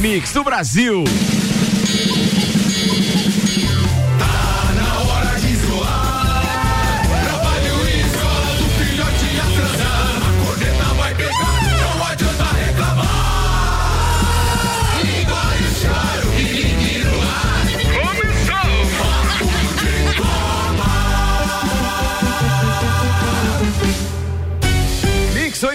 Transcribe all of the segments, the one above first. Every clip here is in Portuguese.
mix do Brasil.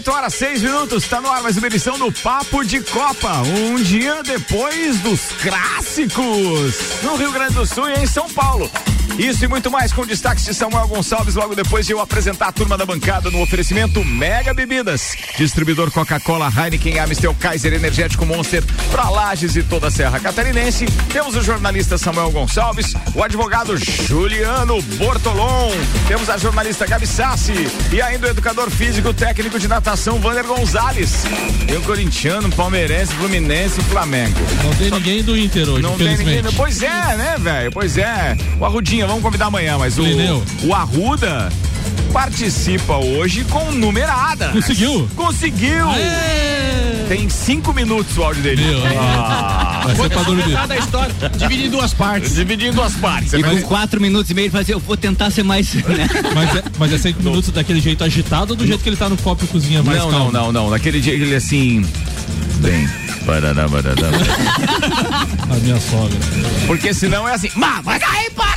8 horas 6 minutos, está no ar mais uma edição do Papo de Copa. Um dia depois dos clássicos no Rio Grande do Sul e em São Paulo. Isso e muito mais com destaques de Samuel Gonçalves logo depois de eu apresentar a turma da bancada no oferecimento Mega Bebidas. Distribuidor Coca-Cola, Heineken, Amstel, Kaiser, Energético Monster, pra Lages e toda a Serra Catarinense. Temos o jornalista Samuel Gonçalves, o advogado Juliano Bortolom, temos a jornalista Gabi Sassi e ainda o educador físico técnico de natação Vander Gonzalez. E o corintiano, palmeirense, fluminense e Flamengo. Não tem ninguém do Inter hoje, Não tem ninguém. Pois é, né, velho? Pois é. O Arrudinha, vamos convidar amanhã, mas o, o Arruda participa hoje com numerada. Conseguiu? Conseguiu! Aê! Tem cinco minutos o áudio dele. Meu, Ah. Vai ser pra dormir. da história, dividir em duas partes. Dividindo em duas partes. E com quatro minutos e meio ele fala assim, eu vou tentar ser mais. Né? Mas é, mas é cinco minutos daquele jeito agitado ou do jeito que ele tá no copo e cozinha mais Não, calmo? não, não, não. Naquele dia ele assim. Bem. Barará, barará. A minha sogra. Porque senão é assim. Mas vai cair parando!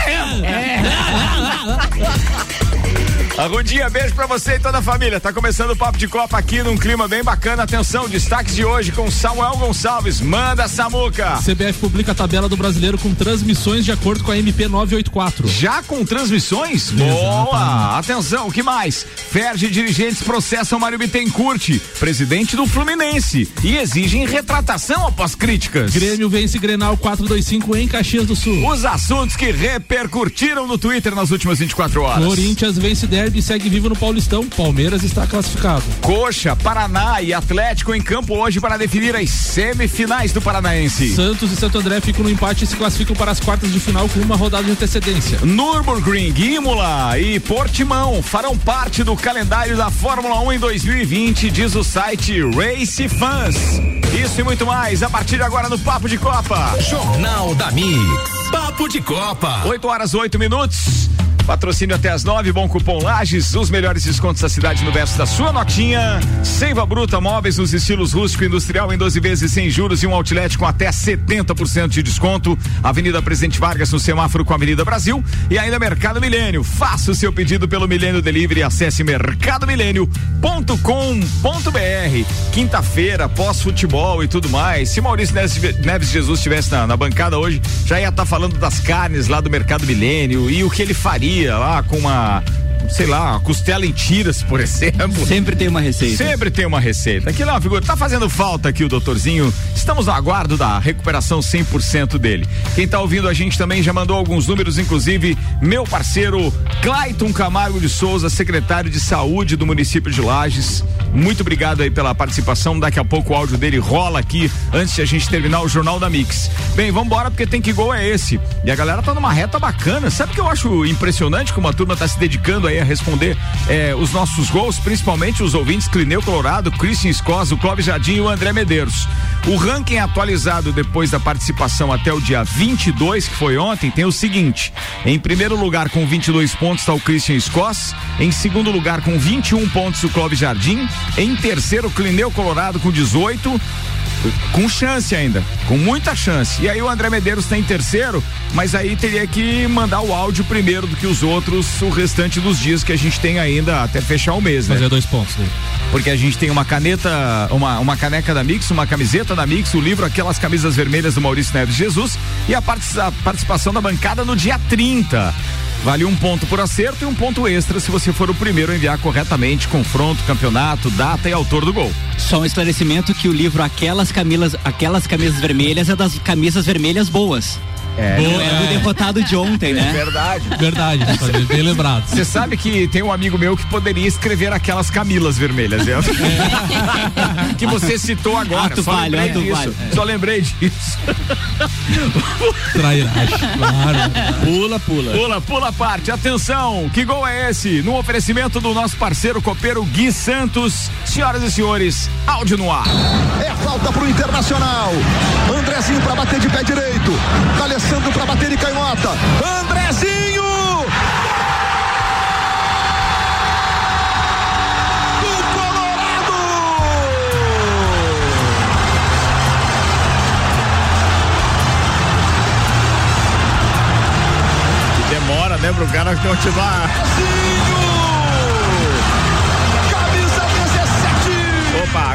Arrudinha, beijo pra você e toda a família. Tá começando o Papo de Copa aqui num clima bem bacana. Atenção, destaques de hoje com Samuel Gonçalves. Manda, Samuca! CBF publica a tabela do brasileiro com transmissões de acordo com a MP 984. Já com transmissões? Boa! Atenção, o que mais? Ferge e dirigentes processam Mário Bittencourt, presidente do Fluminense, e exigem retratação após críticas. Grêmio vence Grenal 425 em Caxias do Sul. Os assuntos que repercutiram no Twitter nas últimas 24 horas. Corinthians vence Derby e segue vivo no Paulistão. Palmeiras está classificado. Coxa, Paraná e Atlético em campo hoje para definir as semifinais do Paranaense. Santos e Santo André ficam no empate e se classificam para as quartas de final com uma rodada de antecedência. Nürburgring, Imola e Portimão farão parte do calendário da Fórmula 1 em 2020, diz o site Race Fans. Isso e muito mais a partir de agora no Papo de Copa. Jornal da Mix. Papo de Copa. 8 horas 8 minutos. Patrocínio até as nove, bom cupom Lages, os melhores descontos da cidade no verso da sua notinha. Seiva Bruta Móveis nos estilos rústico e industrial em 12 vezes sem juros e um outlet com até 70% de desconto. Avenida Presidente Vargas no semáforo com a Avenida Brasil e ainda Mercado Milênio. Faça o seu pedido pelo Milênio Delivery e acesse mercadomilênio.com.br. Quinta-feira, pós-futebol e tudo mais. Se Maurício Neves, Jesus estivesse na, na bancada hoje, já ia estar falando das carnes lá do Mercado Milênio e o que ele faria lá com uma, sei lá, costela em tiras, por exemplo. Sempre tem uma receita. Sempre tem uma receita. Aqui não é uma figura. Tá fazendo falta aqui o doutorzinho. Estamos no aguardo da recuperação 100% dele. Quem tá ouvindo a gente também já mandou alguns números, inclusive meu parceiro Clayton Camargo de Souza, secretário de saúde do município de Lages. Muito obrigado aí pela participação. Daqui a pouco o áudio dele rola aqui antes de a gente terminar o Jornal da Mix. Bem, vamos embora porque tem que gol é esse. E a galera tá numa reta bacana. Sabe o que eu acho impressionante como a turma tá se dedicando aí a responder eh, os nossos gols, principalmente os ouvintes Clineu Colorado, Christian Escosa, o Clóvis Jardim e o André Medeiros. O ranking atualizado depois da participação até o dia 22, que foi ontem, tem o seguinte: em primeiro lugar com 22 pontos está o Christian Escos, em segundo lugar com 21 pontos o Clóvis Jardim, em terceiro Clineu Colorado com 18, com chance ainda, com muita chance. E aí o André Medeiros está em terceiro, mas aí teria que mandar o áudio primeiro do que os outros, o restante dos dias que a gente tem ainda até fechar o mês, né? Fazer dois pontos. Porque a gente tem uma caneta, uma, uma caneca da Mix, uma camiseta da Mix, o livro Aquelas Camisas Vermelhas do Maurício Neves Jesus e a, a participação da bancada no dia 30. Vale um ponto por acerto e um ponto extra se você for o primeiro a enviar corretamente confronto, campeonato, data e autor do gol. Só um esclarecimento que o livro Aquelas Camisas, Aquelas Camisas Vermelhas é das camisas vermelhas boas. É, Boa, é o derrotado de ontem, é né? verdade. Verdade, Fazer, bem lembrado. Você sabe que tem um amigo meu que poderia escrever aquelas camilas vermelhas. É. que você citou agora. Ato só falho, lembrei disso. falho. Só lembrei disso. Trairagem, claro. Pula, pula. Pula, pula a parte. Atenção, que gol é esse? No oferecimento do nosso parceiro copeiro Gui Santos. Senhoras e senhores, áudio no ar. É falta pro Internacional. Andrezinho pra bater de pé direito. Pra canhota. Andrezinho! Demora, né, pro cara continuar.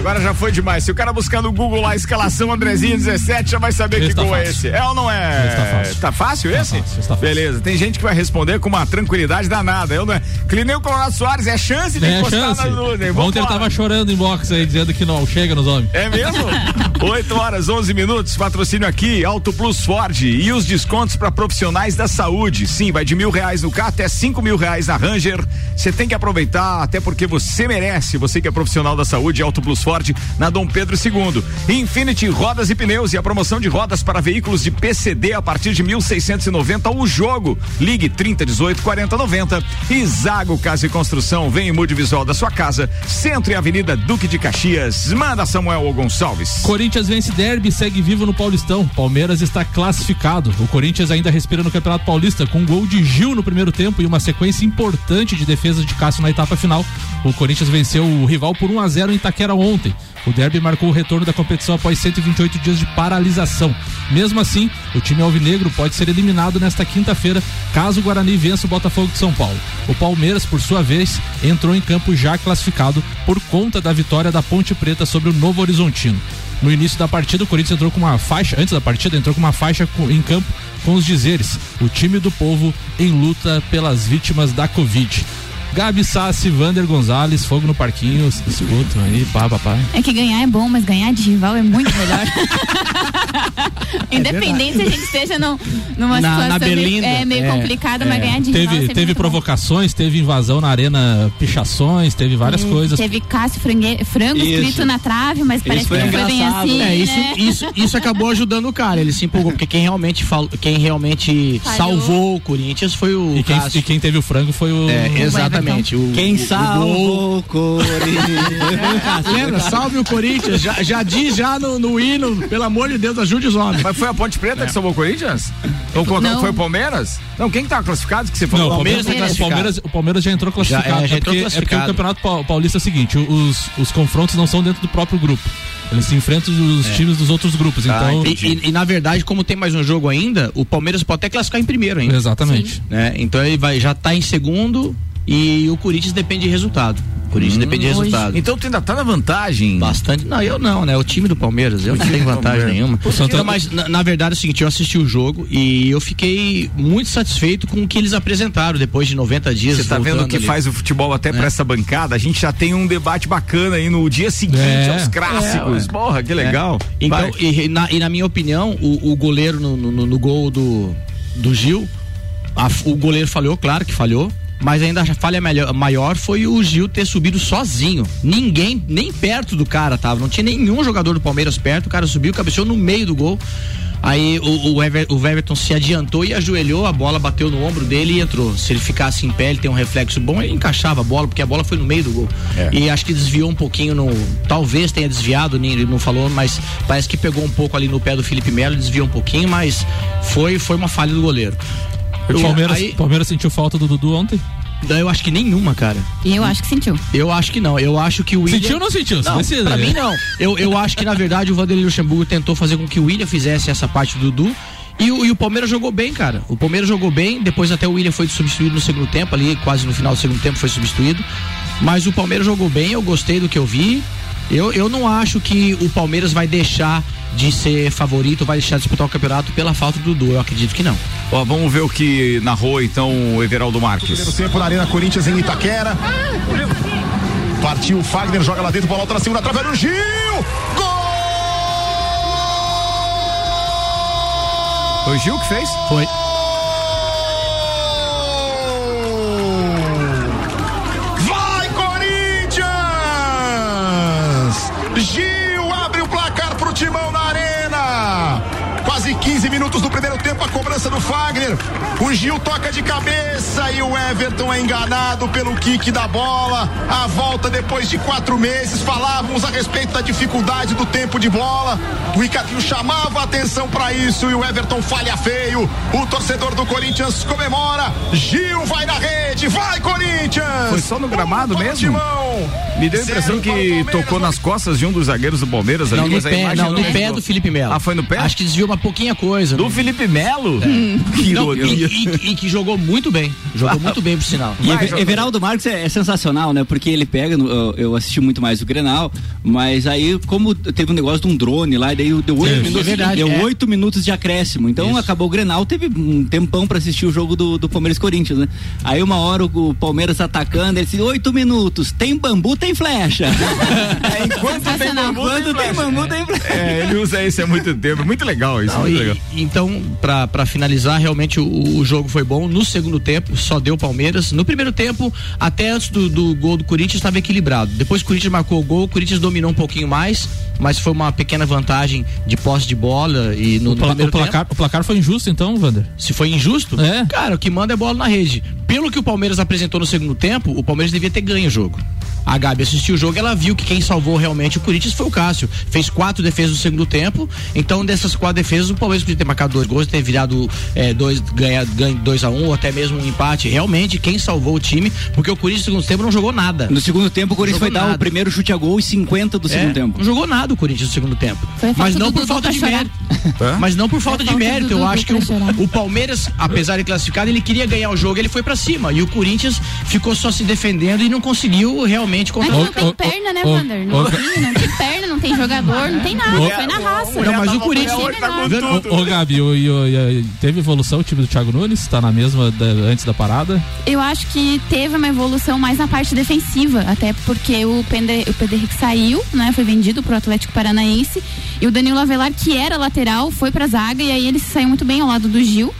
Agora já foi demais. Se o cara buscar no Google lá a escalação Andrezinho 17, já vai saber Esse que tá gol é fácil. esse. É ou não é? Esse tá fácil. Tá fácil esse? fácil, esse tá fácil. Beleza. Tem gente que vai responder com uma tranquilidade danada. Eu não é. Clineu Colorado Soares é chance de É encostar chance. na nuvem. Ontem ele tava chorando em box aí, dizendo que não chega nos homens. É mesmo? 8 horas, 11 minutos. Patrocínio aqui, Auto Plus Ford. E os descontos para profissionais da saúde. Sim, vai de mil reais no carro até cinco mil reais na Ranger. Você tem que aproveitar, até porque você merece. Você que é profissional da saúde, Auto Plus Ford, na Dom Pedro II. Infinity Rodas e Pneus e a promoção de rodas para veículos de PCD a partir de 1.690 o jogo. Ligue 30 18 40 90. E Zago Casa e Construção. Vem e mude visual da sua casa. Centro e Avenida Duque de Caxias. Manda Samuel Gonçalves. Corinthians vence derby segue vivo no Paulistão. Palmeiras está classificado. O Corinthians ainda respira no Campeonato Paulista com um gol de Gil no primeiro tempo e uma sequência importante de defesa de Cássio na etapa final. O Corinthians venceu o rival por 1 a 0 em Itaquera ontem. O derby marcou o retorno da competição após 128 dias de paralisação. Mesmo assim, o time alvinegro pode ser eliminado nesta quinta-feira, caso o Guarani vença o Botafogo de São Paulo. O Palmeiras, por sua vez, entrou em campo já classificado por conta da vitória da Ponte Preta sobre o Novo Horizontino. No início da partida, o Corinthians entrou com uma faixa, antes da partida, entrou com uma faixa em campo com os dizeres: o time do povo em luta pelas vítimas da Covid. Gabi Sassi, Vander Gonzalez, fogo no parquinho, escutam aí, pá, papai. É que ganhar é bom, mas ganhar de rival é muito melhor. Independente se a gente esteja num- numa Na- na situação meio, berlinda. é, meio É, complicada, mas ganhar de rival Teve, sempre teve bom. provocações, teve invasão na arena, pichações, teve várias É, coisas. Teve Cássio Frangue- Frango Isso. escrito na trave, mas parece que foi não foi bem assim. É, isso, né? isso, isso acabou ajudando o cara. Ele se empolgou, porque quem realmente, fal, quem realmente Falhou. salvou o Corinthians foi o E quem, Cássio. e quem teve o frango foi o. É, exatamente. O, Quem o gol. salvou o Corinthians? Lembra? Salve o Corinthians. Já, já diz já no, no hino, pelo amor de Deus, ajude os homens. Mas foi a Ponte Preta que salvou o Corinthians? Ou Não. foi o Palmeiras? Não, quem que tá classificado que você falou? Não, o Palmeiras Palmeiras, tá o, Palmeiras, o Palmeiras já entrou classificado. Já, é, já é entrou porque, é porque o classificado. Campeonato Pau- Paulista é o seguinte: os, os confrontos não são dentro do próprio grupo. Eles se enfrentam os times dos outros grupos. Então. E, e- e, na verdade, como tem mais um jogo ainda, o Palmeiras pode até classificar em primeiro ainda. Exatamente. né? Então ele vai, já tá em segundo e o Corinthians depende de resultado. O Corinthians depende de resultado. Então tu ainda tá na vantagem. Bastante. Não, eu não, né? O time do Palmeiras, eu não tenho vantagem nenhuma. O Não, mas na, na verdade é o seguinte, eu assisti o jogo e eu fiquei muito satisfeito com o que eles apresentaram depois de 90 dias. Você tá vendo voltando que ali. faz o futebol até pra essa bancada? A gente já tem um debate bacana aí no dia seguinte É. aos clássicos. Porra, que legal. Então, Vai. e na, e na minha opinião, o, o goleiro no, no- no gol do, do Gil, a- o goleiro falhou, claro que falhou. Mas ainda a falha melhor- maior foi o Gil ter subido sozinho. Ninguém, nem perto do cara tava. Não tinha nenhum jogador do Palmeiras perto. O cara subiu, cabeceou no meio do gol. Aí o, o, Ever- o Everton se adiantou e ajoelhou, a bola bateu no ombro dele e entrou. Se ele ficasse em pé, ele tem um reflexo bom, ele encaixava a bola, porque a bola foi no meio do gol. É. E acho que desviou um pouquinho no. Talvez tenha desviado, ele não falou, mas parece que pegou um pouco ali no pé do Felipe Melo, desviou um pouquinho, mas foi, foi uma falha do goleiro. O Palmeiras, Aí- Palmeiras sentiu falta do Dudu ontem? Eu acho que nenhuma, cara. E eu acho que sentiu. Eu acho que não. Eu acho que o William. Sentiu ou não sentiu? Você Não, decide. pra mim não. Eu, eu acho que na verdade o Vanderlei Luxemburgo tentou fazer com que o William fizesse essa parte do Dudu. E o, e o Palmeiras jogou bem, cara. O Palmeiras jogou bem, depois até o William foi substituído no segundo tempo, ali quase no final do segundo tempo foi substituído. Mas o Palmeiras jogou bem, eu gostei do que eu vi. Eu, eu não acho que o Palmeiras vai deixar de ser favorito, vai deixar de disputar o campeonato pela falta do Dudu. Eu acredito que não. Ó, vamos ver o que narrou então o Everaldo Primeiro Marques. tempo na Arena Corinthians em Itaquera. Partiu o Fagner, joga lá dentro, bola alta na segunda trave, olha o Gil! Gol! Foi o Gil que fez? Foi. Minutos do primeiro tempo, a cobrança do Fagner. O Gil toca de cabeça e o Everton é enganado pelo kick da bola. A volta depois de quatro meses, falávamos a respeito da dificuldade do tempo de bola. O Ricardinho chamava a atenção para isso e o Everton falha feio. O torcedor do Corinthians comemora. Gil vai na rede, vai Corinthians! Foi só no gramado Um mesmo? Me deu a impressão que tocou nas costas de um dos zagueiros do Palmeiras ali, Não, no mas a pé, não, no pé do Felipe Melo. Ah, foi no pé? Acho que desviou uma pouquinha coisa. Do né? Felipe Melo? Que Não, ironia. e, e- e que jogou muito bem. Jogou muito bem, por sinal. E Vai. Everaldo Marques é, é sensacional, né? Porque ele pega, eu, eu assisti muito mais o Grenal, mas aí, como teve um negócio de um drone lá, daí deu oito Isso, minutos, é verdade, deu é. oito minutos de acréscimo. Então Isso. acabou o Grenal, teve um tempão pra assistir o jogo do, do Palmeiras e Corinthians, né? Aí uma hora o, o Palmeiras atacando, ele disse, oito minutos, tem bambu, tem flecha. É, enquanto tem bambu, tem Quando tem flecha. bambu, tem flecha. É, ele usa esse há muito tempo. É muito legal isso. Não, muito e- legal. então, pra pra finalizar, realmente o, o jogo foi bom. No segundo tempo, só deu Palmeiras. No primeiro tempo, até antes do, do gol do Corinthians, estava equilibrado. Depois o Corinthians marcou o gol, o Corinthians dominou um pouquinho mais, mas foi uma pequena vantagem de posse de bola. E no, O, pla- o placar, o placar foi injusto, então, Wander? tempo, se foi injusto, É. cara, o que manda é bola na rede. Pelo que o Palmeiras apresentou no segundo tempo, o Palmeiras devia ter ganho o jogo. A Gabi assistiu o jogo, ela viu que quem salvou realmente o Corinthians foi o Cássio. Fez quatro defesas no segundo tempo. Então, dessas quatro defesas, o Palmeiras podia ter marcado dois gols, ter virado é, dois, ganhar, ganho dois a um, ou até mesmo um empate. Realmente, quem salvou o time, porque o Corinthians no segundo tempo não jogou nada. No segundo tempo, o Corinthians foi dar nada. o primeiro chute a gol e 50 do É, segundo tempo. Não jogou nada o Corinthians no segundo tempo. Mas não por falta de mérito. Mas não por falta de mérito. Eu acho que o, o Palmeiras, apesar de classificado, ele queria ganhar o jogo, ele foi pra cima. E o Corinthians ficou só se defendendo e não conseguiu realmente contra Ô, não tem perna, né, Wander? Não, tem, não tem perna, não tem jogador, não tem nada. Foi na raça. Não, mas o Corinthians- nada. Ô, Gabi, o- e teve evolução o time do Thiago Nunes? Tá na mesma da- antes da parada? Eu acho que teve uma evolução mais na parte defensiva, até porque o Pender, o Pender saiu, né? Foi vendido pro Atlético Paranaense. E o Danilo Avelar, que era lateral, foi pra zaga e aí ele saiu muito bem ao lado do Gil.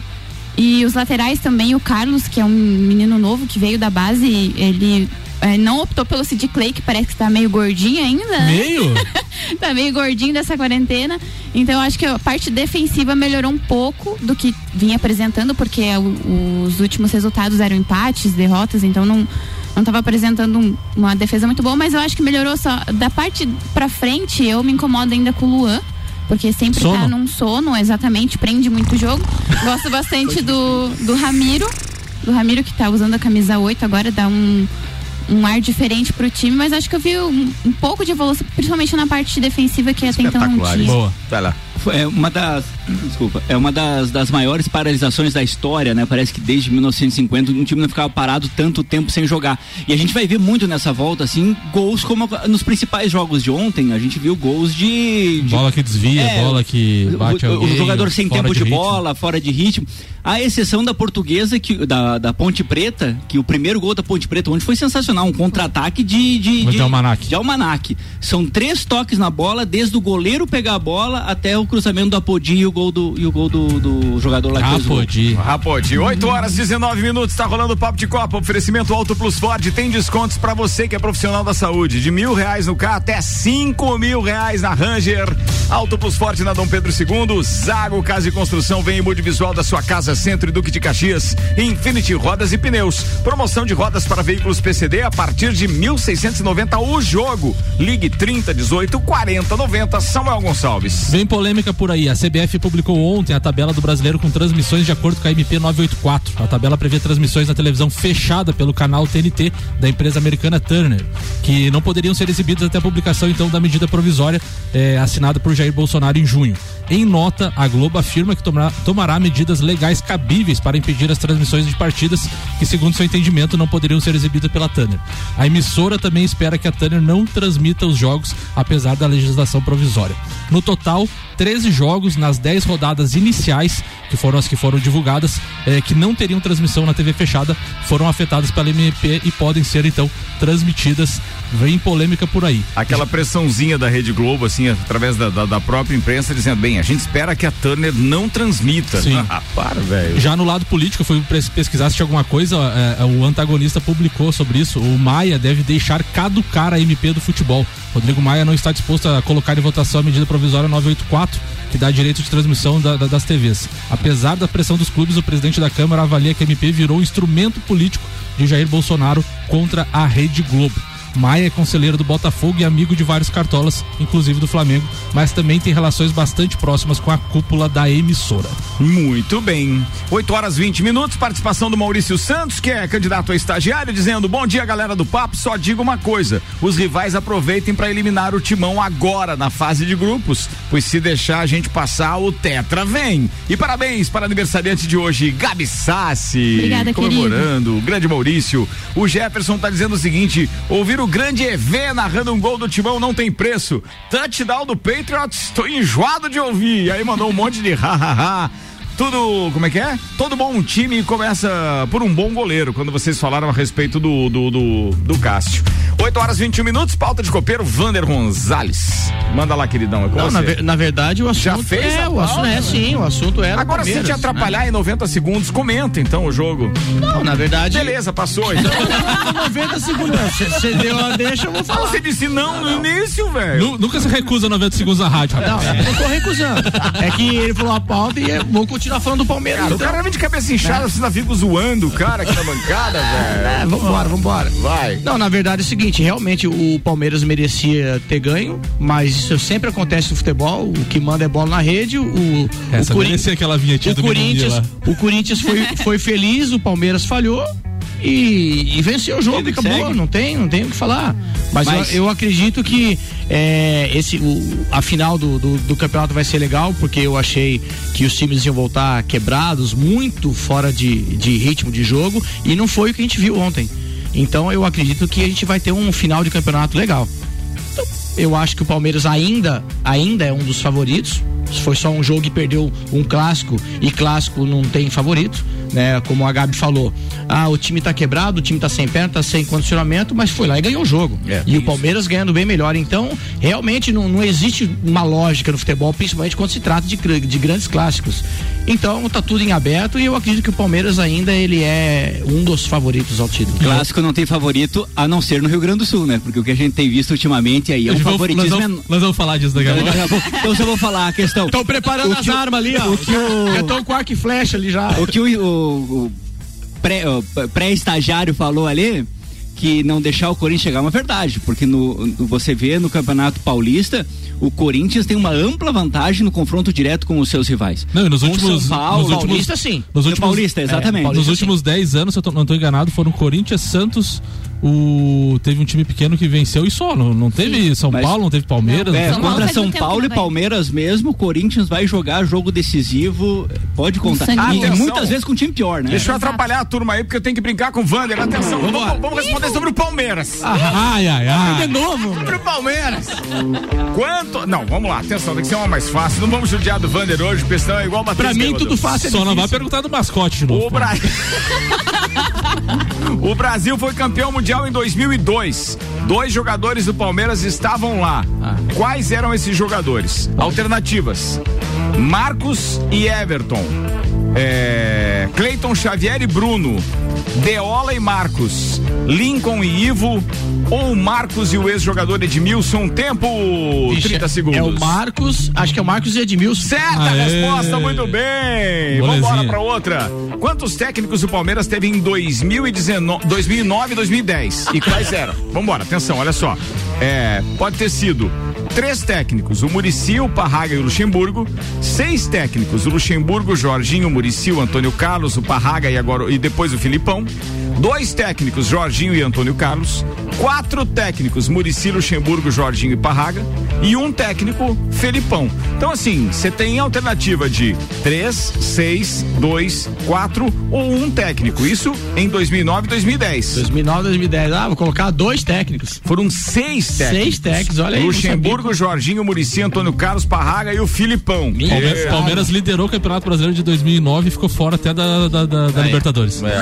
E os laterais também, o Carlos, que é um menino novo que veio da base, ele eh, não optou pelo Sid Clay, que parece que tá meio gordinho ainda. né? Meio? tá meio gordinho dessa quarentena. Então eu acho que a parte defensiva melhorou um pouco do que vinha apresentando, porque o- os últimos resultados eram empates, derrotas, então não não estava apresentando um- uma defesa muito boa, mas eu acho que melhorou só da parte pra frente, eu me incomodo ainda com o Luan. Porque sempre Sono. tá num sono, exatamente, prende muito o jogo. Gosto bastante do, do Ramiro. Do Ramiro que tá usando a camisa 8 agora, dá um, um ar diferente pro time, mas acho que eu vi um, um pouco de evolução, principalmente na parte defensiva que até então não tinha. Boa. Vai lá. É uma das, desculpa, é uma das, das maiores paralisações da história, né? Parece que desde 1950 um time não ficava parado tanto tempo sem jogar. E a gente vai ver muito nessa volta, assim, gols como nos principais jogos de ontem, a gente viu gols de. de Bola que desvia, É, bola que bate o, o alguém, jogador sem tempo de, ritmo. bola, fora de ritmo. A exceção da portuguesa, que, da, da Ponte Preta, que o primeiro gol da Ponte Preta ontem foi sensacional, um contra-ataque de, de, De almanaque. de almanaque. São três toques na bola, desde o goleiro pegar a bola até o cruzamento do Apodi e o gol do, e o gol do, do jogador lá. Rapodi. Rapode, 8 horas 19 minutos, tá rolando o papo de Copa. Oferecimento Auto Plus Ford tem descontos pra você que é profissional da saúde. De mil reais no carro até cinco mil reais na Ranger. Auto Plus Ford na Dom Pedro II. Zago Casa e Construção vem em multivisual da sua casa, Centro e Duque de Caxias. Infinity Rodas e Pneus. Promoção de rodas para veículos PCD a partir de 1.690 o jogo. Ligue 30 18 40 90. Samuel Gonçalves. Vem polêmica por aí. A CBF publicou ontem a tabela do brasileiro com transmissões de acordo com a MP 984. A tabela prevê transmissões na televisão fechada pelo canal TNT da empresa americana Turner, que não poderiam ser exibidas até a publicação então da medida provisória eh, assinada por Jair Bolsonaro em junho. Em nota, a Globo afirma que tomará, tomará medidas legais cabíveis para impedir as transmissões de partidas que, segundo seu entendimento, não poderiam ser exibidas pela Turner. A emissora também espera que a Turner não transmita os jogos, apesar da legislação provisória. No total, 13 jogos nas 10 10 rodadas iniciais, que foram as que foram divulgadas, eh, que não teriam transmissão na TV fechada, foram afetadas pela MP e podem ser então transmitidas. Vem polêmica por aí. Aquela pressãozinha da Rede Globo, assim, através da, da, da própria imprensa, dizendo, bem, a gente espera que a Turner não transmita. Sim. Ah, para, velho. Já no lado político, eu fui pesquisar se tinha alguma coisa, é, é, o antagonista publicou sobre isso. O Maia deve deixar caducar a MP do futebol. Rodrigo Maia não está disposto a colocar em votação a medida provisória 984, que dá direito de transmissão da- da- das TVs. Apesar da pressão dos clubes, o presidente da Câmara avalia que a MP virou um instrumento político de Jair Bolsonaro contra a Rede Globo. Maia é conselheiro do Botafogo e amigo de vários cartolas, inclusive do Flamengo, mas também tem relações bastante próximas com a cúpula da emissora. Muito bem. 8 horas 20 minutos, participação do Maurício Santos, que é candidato a estagiário, dizendo: Bom dia, galera do Papo. Só digo uma coisa: os rivais aproveitem para eliminar o timão agora na fase de grupos, pois se deixar a gente passar, o Tetra vem. E parabéns para a aniversariante de hoje, Gabi Sassi. Obrigada, comemorando. O grande Maurício. O Jefferson tá dizendo o seguinte: ouvir o grande EV narrando um gol do timão não tem preço. Touchdown do Patriots, tô enjoado de ouvir. E aí mandou um monte de ha-ha-ha. Tudo, como é que é? Todo bom time começa por um bom goleiro, quando vocês falaram a respeito do, do, do, do Cássio. 8 horas 21 minutos, pauta de copeiro, Vander Gonzalez. Manda lá, queridão, é com Não, você. na, ver- na verdade o assunto Já fez é, o assunto é sim, o assunto era Agora, se te Palmeiras, atrapalhar em 90 segundos, comenta então o jogo. né? Não, na verdade. Beleza, passou. Então. 90 segundos. Você deu a deixa, eu vou falar. Você disse não no início, velho. Nu- Nunca se recusa 90 segundos na rádio. Não, rapaz. eu não tô recusando. É que ele falou a pauta e eu vou continuar falando do Palmeiras. Cara, o então. cara vem de cabeça inchada, você ainda fica zoando o cara aqui na bancada, velho. É, vambora, vambora. Vai. Não, na verdade é o seguinte, realmente o Palmeiras merecia ter ganho, mas isso sempre acontece no futebol, o que manda é bola na rede, o, o, Essa Cori- merecia aquela vinhetinha o do Corinthians, o Corinthians foi, foi feliz, o Palmeiras falhou e, e venceu o jogo e acabou, segue. não tem, não tem o que falar. Mas, Mas- Eu, eu acredito que é, esse, o, a final do, do, do campeonato vai ser legal, porque eu achei que os times iam voltar quebrados, muito fora de, de ritmo de jogo, e não foi o que a gente viu ontem. Então eu acredito que a gente vai ter um final de campeonato legal. Então, eu acho que o Palmeiras ainda, ainda é um dos favoritos. Foi só um jogo e perdeu um clássico e clássico não tem favorito, né? Como a Gabi falou, ah, o time tá quebrado, o time tá sem perna, tá sem condicionamento, mas foi lá e ganhou o jogo. É, e isso. o Palmeiras ganhando bem melhor. Então, realmente não, não existe uma lógica no futebol, principalmente quando se trata de, de grandes clássicos. Então, tá tudo em aberto e eu acredito que o Palmeiras ainda ele é um dos favoritos ao título. Clássico não tem favorito, a não ser no Rio Grande do Sul, né? Porque o que a gente tem visto ultimamente aí é um Nós favoritismo. nós, enorme. vamos, nós vamos falar disso pouco. Daqui a pouco- Então eu só vou falar a questão. Estão preparando as armas ali, ó. o que o- Já estão com arco e flecha ali já. O que o, o- o pré- pré-estagiário falou ali, que não deixar o Corinthians chegar é uma verdade, porque no, no- você vê no Campeonato Paulista, o Corinthians tem uma ampla vantagem no confronto direto com os seus rivais. Não, e nos Com últimos, São Paulo, nos últimos, Paulista, sim. nos No últimos, Paulista, exatamente. Paulista, nos últimos 10 anos, se eu tô- não estou enganado, foram Corinthians, Santos, o teve um time pequeno que venceu e só, não, não teve São Mas- Paulo, não teve Palmeiras, É, não teve Paulo contra São Paulo e. Palmeiras mesmo, o Corinthians vai jogar jogo decisivo, pode contar. E, e muitas vezes com um time pior, né? Deixa eu atrapalhar a turma aí, porque eu tenho que brincar com o Vander. Atenção, vamos, vamos responder sobre o Palmeiras. Ai, ai, ai. novo, Sobre o Palmeiras. Quanto. Não, vamos lá, atenção, tem que ser uma mais fácil. Não vamos judiar do Vander hoje, porque senão é igual bater Pra mim, tudo fácil é Só não vai perguntar do mascote de novo. O, Bra... o Brasil foi campeão mundial em 2002. Dois jogadores do Palmeiras estavam lá. Quais eram esses jogadores? Alternativas: Marcos e Everton. É... Cleiton Xavier e Bruno. Deola e Marcos. Lincoln e Ivo. Ou Marcos e o ex-jogador Edmilson. Tempo: 30 segundos. É o Marcos, acho que é o Marcos e Edmilson. Certa Aê. resposta, muito bem. Molezinha. Vambora pra outra. Quantos técnicos o Palmeiras teve em 2019, 2009 e 2010? E quais eram? Vambora, atenção, olha só. É, pode ter sido três técnicos, o Murici, o Parraga e o Luxemburgo. Seis técnicos, o Luxemburgo, o Jorginho, o Murici, o Antônio Carlos, o Parraga e agora e depois o Filipão. dois técnicos, Jorginho e Antônio Carlos, quatro técnicos, Murici Luxemburgo, Jorginho e Parraga, e um técnico, Felipão. Então, assim, você tem alternativa de três, seis, dois, quatro ou um técnico. Isso em 2009 e 2010. 2009 2010. Ah, vou colocar dois técnicos. Foram seis técnicos. Seis técnicos, olha aí. Luxemburgo, Jorginho, Murici, Antônio Carlos, Parraga e o Filipão. Palmeiras, É. Palmeiras liderou o Campeonato Brasileiro de 2009 e ficou fora até da, da, da- da Libertadores.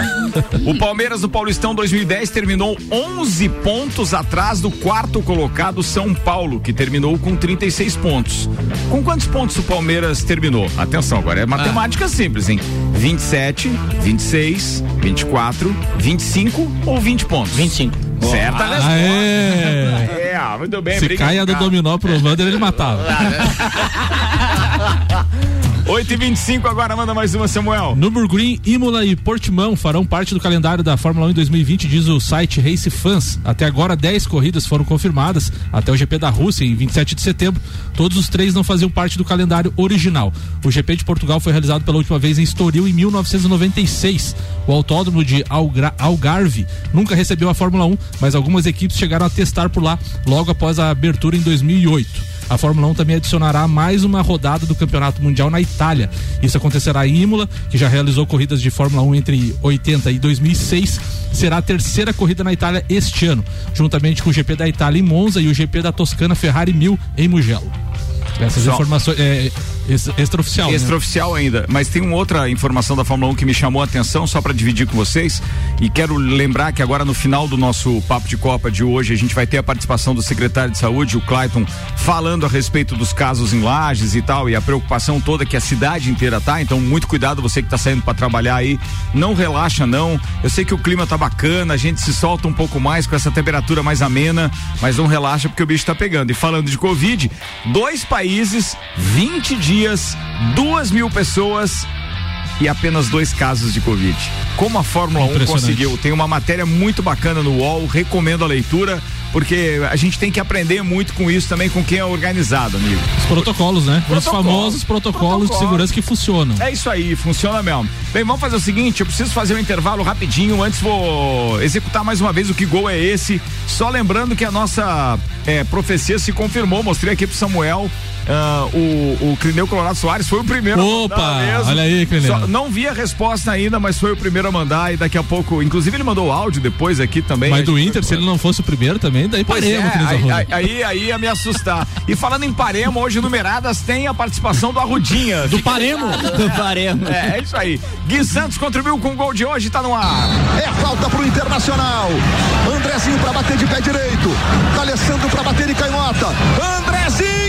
O Palmeiras no Paulistão 2010 terminou 11 pontos atrás do quarto colocado São Paulo, que terminou com 36 pontos. Com quantos pontos o Palmeiras terminou? Atenção, agora é matemática simples, hein? 27, 26, 24, 25 ou 20 pontos? 25. Certa resposta. Aê! É, muito bem, Se caia do dominó pro Vander, ele matava. 8 e 25 agora manda mais uma, Samuel. Nürburgring, Imola e Portimão farão parte do calendário da Fórmula 1 em 2020, diz o site Race Fans. Até agora, 10 corridas foram confirmadas, até o GP da Rússia, em 27 de setembro. Todos os três não faziam parte do calendário original. O GP de Portugal foi realizado pela última vez em Estoril em 1996. O autódromo de Algra- Algarve nunca recebeu a Fórmula 1, mas algumas equipes chegaram a testar por lá logo após a abertura em 2008. A Fórmula 1 também adicionará mais uma rodada do Campeonato Mundial na Itália. Isso acontecerá em Imola, que já realizou corridas de Fórmula 1 entre 80 e 2006. Será a terceira corrida na Itália este ano, juntamente com o GP da Itália em Monza e o GP da Toscana Ferrari 1000 em Mugello. Essas Só- informações é, ex- extraoficial. né? Extraoficial ainda, mas tem uma outra informação da Fórmula 1 que me chamou a atenção, só para dividir com vocês. E quero lembrar que agora no final do nosso Papo de Copa de hoje, a gente vai ter a participação do secretário de saúde, o Clayton, falando a respeito dos casos em lajes e tal, e a preocupação toda que a cidade inteira tá. Então, muito cuidado, você que tá saindo para trabalhar aí. Não relaxa, não. Eu sei que o clima tá bacana, a gente se solta um pouco mais com essa temperatura mais amena, mas não relaxa porque o bicho tá pegando. E falando de Covid, dois países, 20 dias, duas mil pessoas e apenas dois casos de Covid. Como a Fórmula 1 Impressionante. conseguiu? Tem uma matéria muito bacana no UOL, recomendo a leitura, porque a gente tem que aprender muito com isso também, com quem é organizado, amigo. Os protocolos, né? Os famosos protocolos de segurança que funcionam. É isso aí, funciona mesmo. Bem, vamos fazer o seguinte, eu preciso fazer um intervalo rapidinho, antes vou executar mais uma vez o que gol é esse. Só lembrando que a nossa é, profecia se confirmou, mostrei aqui pro Samuel. Ah, o, o Crineu Colorado Soares foi o primeiro a Opa, mandar mesmo. olha aí, Crineu. Só- não vi a resposta ainda, mas foi o primeiro a mandar e daqui a pouco, inclusive ele mandou o áudio depois aqui também. Mas do A Inter, se ele não fosse o primeiro também, daí Pois paremos, é, Cris aí, Arruda. aí, aí, aí ia me assustar. E falando em Paremo, hoje numeradas tem a participação do Arrudinha. Do Paremo. Do Paremo. É, é isso aí. Gui Santos contribuiu com o gol de hoje, tá no ar. É falta pro Internacional. Andrezinho pra bater de pé direito. D'Alessandro pra bater de canhota. Andrezinho!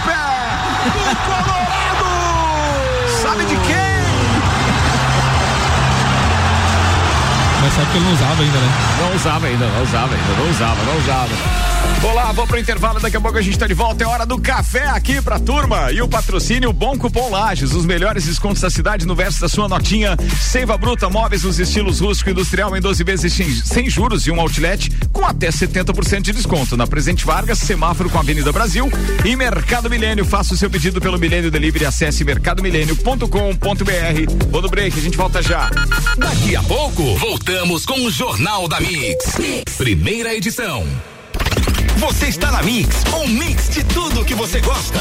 Com Sabe que ele não usava ainda, né? Não usava ainda, não usava ainda, não usava, não usava. Vou lá, vou pro intervalo, daqui a pouco a gente tá de volta. É hora do café aqui pra turma. E o patrocínio Bom Cupom Lages, os melhores descontos da cidade no verso da sua notinha. Seiva Bruta, móveis nos estilos rústico e industrial em 12 vezes sem, sem juros e um outlet com até 70% de desconto. Na Presente Vargas, semáforo com a Avenida Brasil e Mercado Milênio. Faça o seu pedido pelo Milênio Delivery. Acesse mercadomilênio.com.br. Vou no break, a gente volta já. Daqui a pouco, voltamos com o Jornal da Mix. Primeira edição. Você está na Mix, um mix de tudo que você gosta.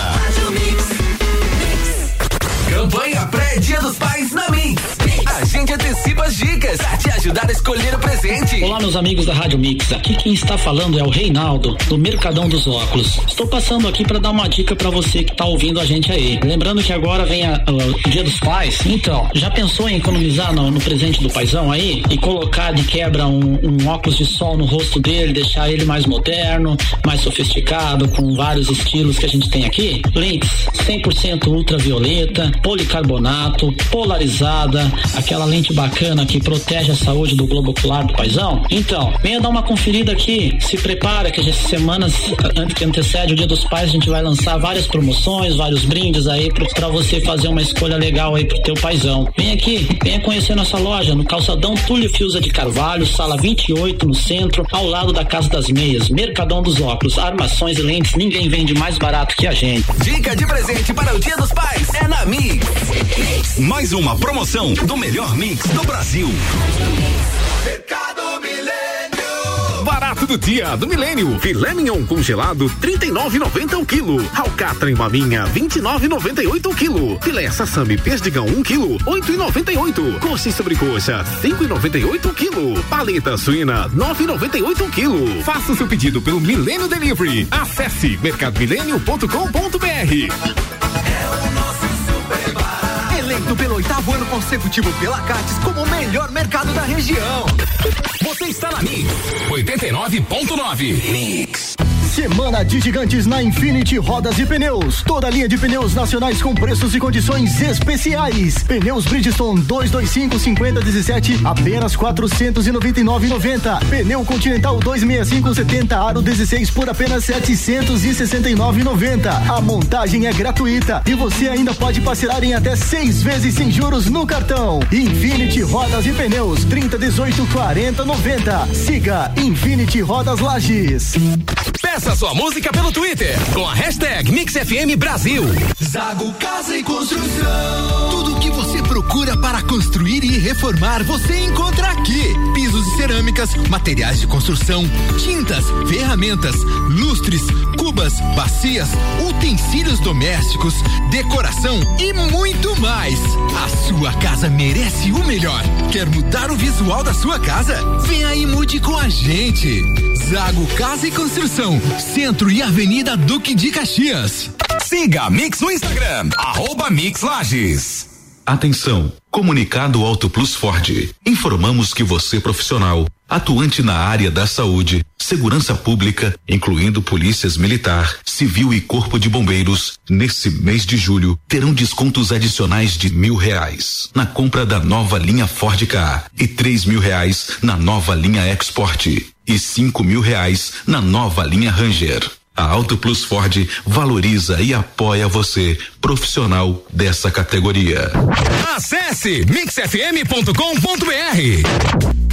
Campanha pré-dia dos pais na Mix. A gente antecipa as dicas pra te ajudar a escolher o presente. Olá, meus amigos da Rádio Mix. Aqui quem está falando é o Reinaldo, do Mercadão dos Óculos. Estou passando aqui para dar uma dica para você que está ouvindo a gente aí. Lembrando que agora vem a- o Dia dos Pais. Então, já pensou em economizar no, no presente do paizão aí? E colocar de quebra um, um óculos de sol no rosto dele, deixar ele mais moderno, mais sofisticado, com vários estilos que a gente tem aqui? Lentes 100% ultravioleta, policarbonato, polarizada, aquela lente bacana que protege a saúde do globo ocular do paizão? Então, venha dar uma conferida aqui. Se prepara que essas semanas antes que antecede o Dia dos Pais, a gente vai lançar várias promoções, vários brindes aí para você fazer uma escolha legal aí pro teu paizão. Vem aqui, venha conhecer nossa loja no calçadão Túlio Fiuza de Carvalho, sala 28 no centro, ao lado da Casa das Meias, Mercadão dos Óculos, armações e lentes, ninguém vende mais barato que a gente. Dica de presente para o Dia dos Pais é na Mix. Mais uma promoção do melhor mix do Brasil. Mercado Milênio. Barato do dia do milênio. Filé mignon congelado 39,90 o quilo. Alcatra em maminha 29,98 o quilo. Filé sassami perdigão 1 quilo 8,98. Coxa e sobrecoxa 5,98 o quilo. Paleta suína 9,98 o quilo. Faça seu pedido pelo Milênio Delivery. Acesse mercadomilênio.com.br. Eleito pelo oitavo ano consecutivo pela Cates como o melhor mercado da região. Você está na Mix 89.9. Mix. Semana de gigantes na Infinity Rodas e Pneus. Toda linha de pneus nacionais com preços e condições especiais. Pneus Bridgestone 225 5017 apenas 499,90. Pneu Continental 265 70 aro 16 por apenas 769,90. A montagem é gratuita e você ainda pode parcelar em até seis vezes sem juros no cartão. Infinity Rodas e Pneus 30 18 40 90. Siga Infinity Rodas Lages. Peça sua música pelo Twitter com a hashtag MixFM Brasil. Zago Casa e Construção. Tudo o que você procura para construir e reformar, você encontra aqui. Pisos e cerâmicas, materiais de construção, tintas, ferramentas, lustres, cubas, bacias, utensílios domésticos, decoração e muito mais. A sua casa merece o melhor. Quer mudar o visual da sua casa? Vem e mude com a gente. Zago Casa e Construção, Centro e Avenida Duque de Caxias. Siga a Mix no Instagram, arroba Mix Lages. Atenção! Comunicado Auto Plus Ford. Informamos que você profissional, atuante na área da saúde, segurança pública, incluindo polícias militar, civil e corpo de bombeiros, nesse mês de julho terão descontos adicionais de mil reais na compra da nova linha Ford Ka e três mil reais na nova linha Export e cinco mil reais na nova linha Ranger. A Auto Plus Ford valoriza e apoia você, profissional dessa categoria. Acesse mixfm.com.br.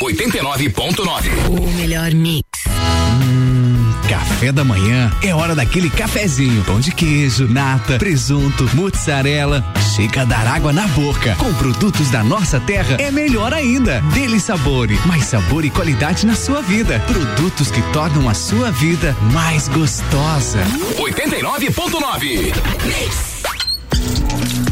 89.9. O melhor mix. Café da manhã é hora daquele cafezinho. Pão de queijo, nata, presunto, mozzarella. Chega a dar água na boca. Com produtos da nossa terra é melhor ainda. Dele sabor, mais sabor e qualidade na sua vida. Produtos que tornam a sua vida mais gostosa. 89.9.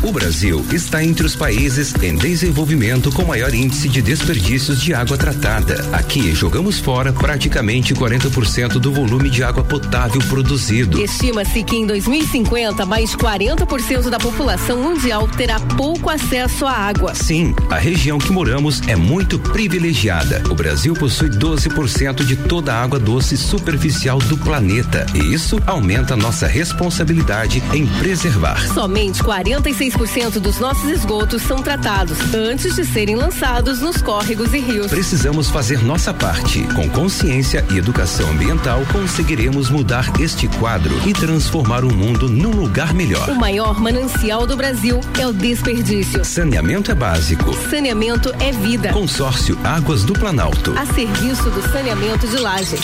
O Brasil está entre os países em desenvolvimento com maior índice de desperdícios de água tratada. Aqui jogamos fora praticamente 40% do volume de água potável produzido. Estima-se que em 2050 mais 40% da população mundial terá pouco acesso à água. Sim, a região que moramos é muito privilegiada. O Brasil possui 12% de toda a água doce superficial do planeta. E isso aumenta nossa responsabilidade em preservar. Somente 46 96% dos nossos esgotos são tratados antes de serem lançados nos córregos e rios. Precisamos fazer nossa parte. Com consciência e educação ambiental, conseguiremos mudar este quadro e transformar o mundo num lugar melhor. O maior manancial do Brasil é o desperdício. Saneamento é básico. Saneamento é vida. Consórcio Águas do Planalto. A serviço do saneamento de lajes.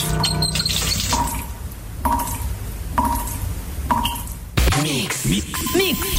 Mix. Mix.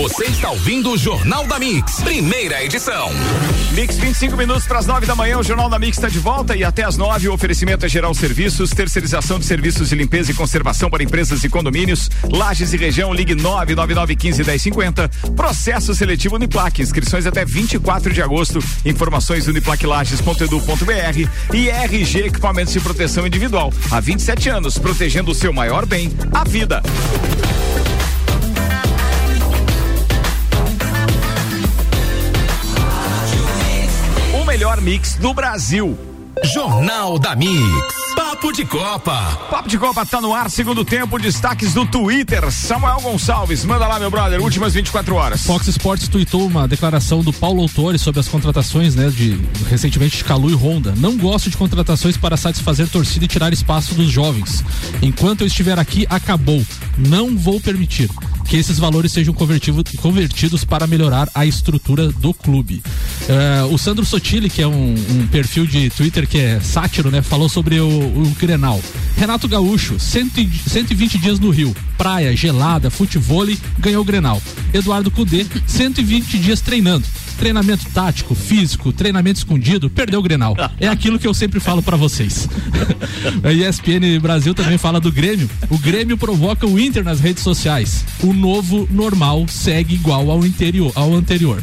Você está ouvindo o Jornal da Mix, primeira edição. Mix 25 minutos para as 9 da manhã, o Jornal da Mix está de volta e até as 9 o oferecimento é geral serviços, terceirização de serviços de limpeza e conservação para empresas e condomínios, lajes e região, ligue 99915 1050. Processo seletivo Uniplac, inscrições até 24 de agosto. Informações uniplaclages.edu.br e RG Equipamentos de Proteção Individual. Há 27 anos, protegendo o seu maior bem, a vida. Melhor mix do Brasil. Jornal da Mix. Papo de Copa. Papo de Copa tá no ar, segundo tempo, destaques do Twitter. Samuel Gonçalves, manda lá, meu brother, últimas 24 horas. Fox Sports tweetou uma declaração do Paulo Autori sobre as contratações, né, de recentemente de Calu e Honda. Não gosto de contratações para satisfazer torcida e tirar espaço dos jovens. Enquanto eu estiver aqui, acabou. Não vou permitir que esses valores sejam convertidos para melhorar a estrutura do clube. Uh, o Sandro Sotile, que é um, um, perfil de Twitter que é sátiro, né, falou sobre o, o Grenal. Renato Gaúcho, 100, 120 dias no Rio, praia, gelada, futevôlei, ganhou o Grenal. Eduardo Cudê, 120 dias treinando treinamento tático, físico, treinamento escondido, perdeu o Grenal. É aquilo que eu sempre falo para vocês. A ESPN Brasil também fala do Grêmio. O Grêmio provoca o Inter nas redes sociais. O novo normal segue igual ao, interior, ao anterior.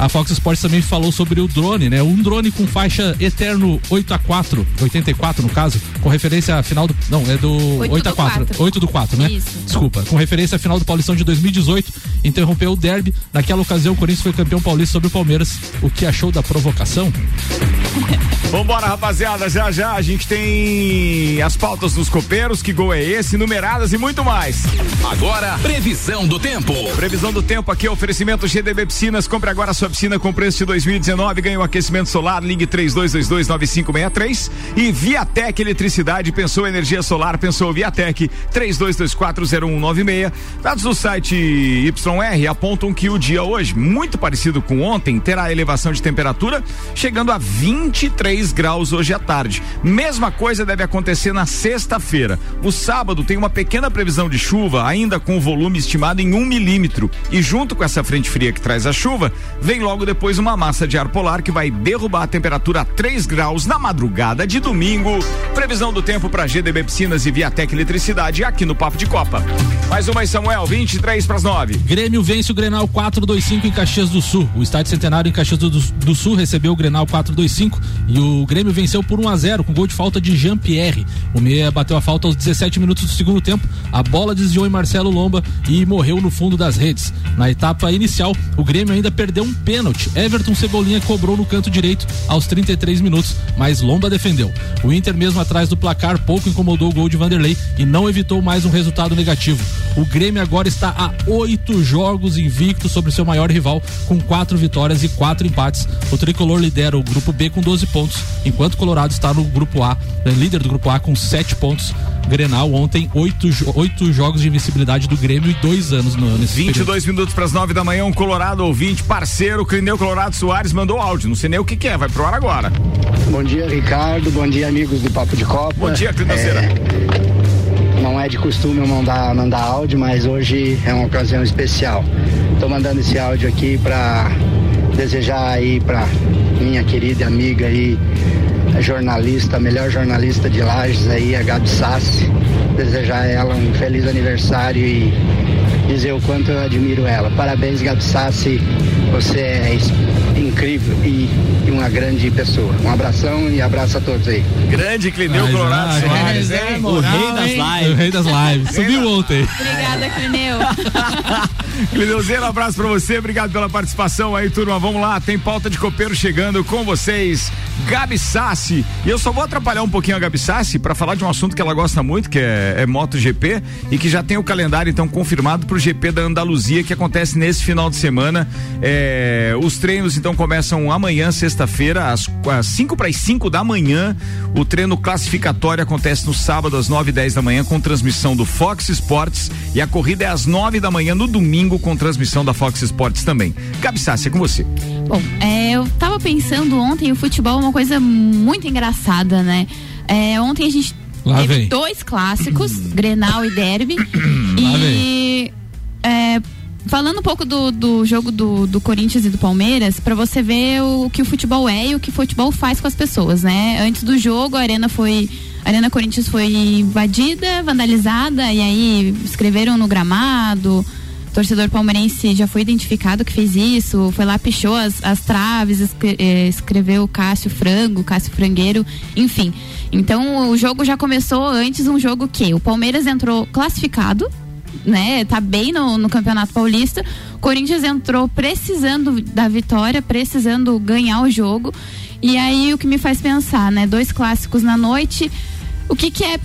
A Fox Sports também falou sobre o drone, né? Um drone com faixa Eterno 8 a 4, 84 no caso, com referência à final do. Não, é do 8, 8 a 4, 4. 8 do 4, né? Isso. Desculpa. Com referência à final do Paulistão de 2018, interrompeu o derby. Naquela ocasião, o Corinthians foi campeão paulista sobre o Palmeiras. O que achou da provocação? Vambora, rapaziada. Já já a gente tem as pautas dos copeiros, que gol é esse, numeradas e muito mais. Agora, previsão do tempo. Previsão do tempo aqui, oferecimento GDB Piscinas. Compre agora sua piscina com preço de 2019. Ganhe um aquecimento solar. Ligue 32229563. E Viatec Eletricidade. Pensou energia solar, pensou Viatec 32240196. Dados do site YR apontam que o dia hoje, muito parecido com ontem, terá elevação de temperatura, chegando a 23 graus hoje à tarde. Mesma coisa deve acontecer na sexta-feira. O sábado tem uma pequena previsão de chuva, ainda com volume estimado em um milímetro. E junto com essa frente fria que traz a chuva, vem logo depois uma massa de ar polar que vai derrubar a temperatura a 3 graus na madrugada de domingo. Previsão do tempo para GDB Piscinas e Viatec Eletricidade aqui no Papo de Copa. Mais uma Samuel, 23 para as 9. Grêmio vence o Grenal 425 em Caxias do Sul. O estádio Centenário em Caxias do, do Sul recebeu o Grenal 425 e o Grêmio venceu por 1 a 0 com gol de falta de Jean-Pierre. O Meia bateu a falta aos 17 minutos do segundo tempo. A bola desviou em Marcelo Lomba e morreu no fundo das redes. Na etapa inicial, o Grêmio ainda perdeu um pênalti. Everton Cebolinha cobrou no canto direito aos 33 minutos, mas Lomba defendeu. O Inter, mesmo atrás do placar, pouco incomodou o gol de Vanderlei e não evitou mais um resultado negativo. O Grêmio agora está a oito jogos invicto sobre seu maior rival, com quatro vitórias e quatro empates. O tricolor lidera o grupo B com 12 pontos, enquanto o Colorado está no grupo A, é líder do grupo A com sete pontos. Grenal ontem, oito, oito jogos de invencibilidade do Grêmio e dois anos no, nesse 22 minutos para as 9 da manhã, um Colorado ouvinte, parceiro, Clineu Colorado Soares mandou áudio. Não sei nem o que, que é, vai pro ar agora. Bom dia, Ricardo. Bom dia, amigos do Papo de Copa. Bom dia, Clineuzeira. É, não é de costume eu mandar, mandar áudio, mas hoje é uma ocasião especial. Tô mandando esse áudio aqui para desejar aí para minha querida amiga aí, jornalista, melhor jornalista de Lages aí, a Gabi Sassi. Desejar a ela um feliz aniversário e dizer o quanto eu admiro ela. Parabéns, Gabi Sassi. Você é incrível e, e uma grande pessoa. Um abração e abraço a todos aí. Grande Clineu Mas, Colorado ah, Soares, é, hein? moral, hein? O rei das lives. Subiu ontem. Obrigada, Clineu. Clineuzeiro, abraço pra você, obrigado pela participação aí, turma. Vamos lá, tem pauta de copeiro chegando com vocês. Gabi Sassi. E eu só vou atrapalhar um pouquinho a Gabi Sassi pra falar de um assunto que ela gosta muito, que é, é MotoGP, e que já tem o calendário então confirmado pro GP da Andaluzia, que acontece nesse final de semana. É, os treinos então começam amanhã, sexta-feira, às, às 5 para as 5 da manhã. O treino classificatório acontece no sábado, às 9 e 10 da manhã, com transmissão do Fox Sports. E a corrida é às 9 da manhã no domingo, com transmissão da Fox Sports também. Gabi Sassi, é com você. Bom, é, eu tava pensando ontem, o futebol é uma coisa muito engraçada, né? É, ontem a gente Lá teve vem. dois clássicos, Grenal e Derby. Lá e é, falando um pouco do, do jogo do, do Corinthians e do Palmeiras, pra você ver o que o futebol é e o que o futebol faz com as pessoas, né? Antes do jogo, a arena foi. A Arena Corinthians foi invadida, vandalizada, e aí escreveram no gramado. O torcedor palmeirense já foi identificado que fez isso, foi lá, pichou as, as traves, eh, escreveu Cássio Frango, Cássio Frangueiro, enfim. Então o jogo já começou antes, um jogo que o Palmeiras entrou classificado, né? Tá bem no, no Campeonato Paulista. O Corinthians entrou precisando da vitória, precisando ganhar o jogo. E aí o que me faz pensar, né? Dois clássicos na noite. O que que é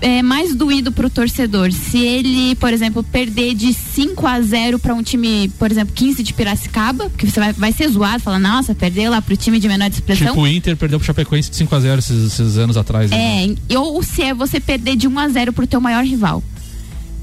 é, mais doído pro torcedor? Se ele, por exemplo, perder de 5 a 0 para um time, por exemplo, 15 de Piracicaba, porque você vai, vai ser zoado, falar, nossa, perdeu lá pro time de menor expressão. Tipo, o Inter perdeu pro Chapecoense de 5x0 esses, esses anos atrás. né? É, ou se é você perder de 1 a 0 pro teu maior rival.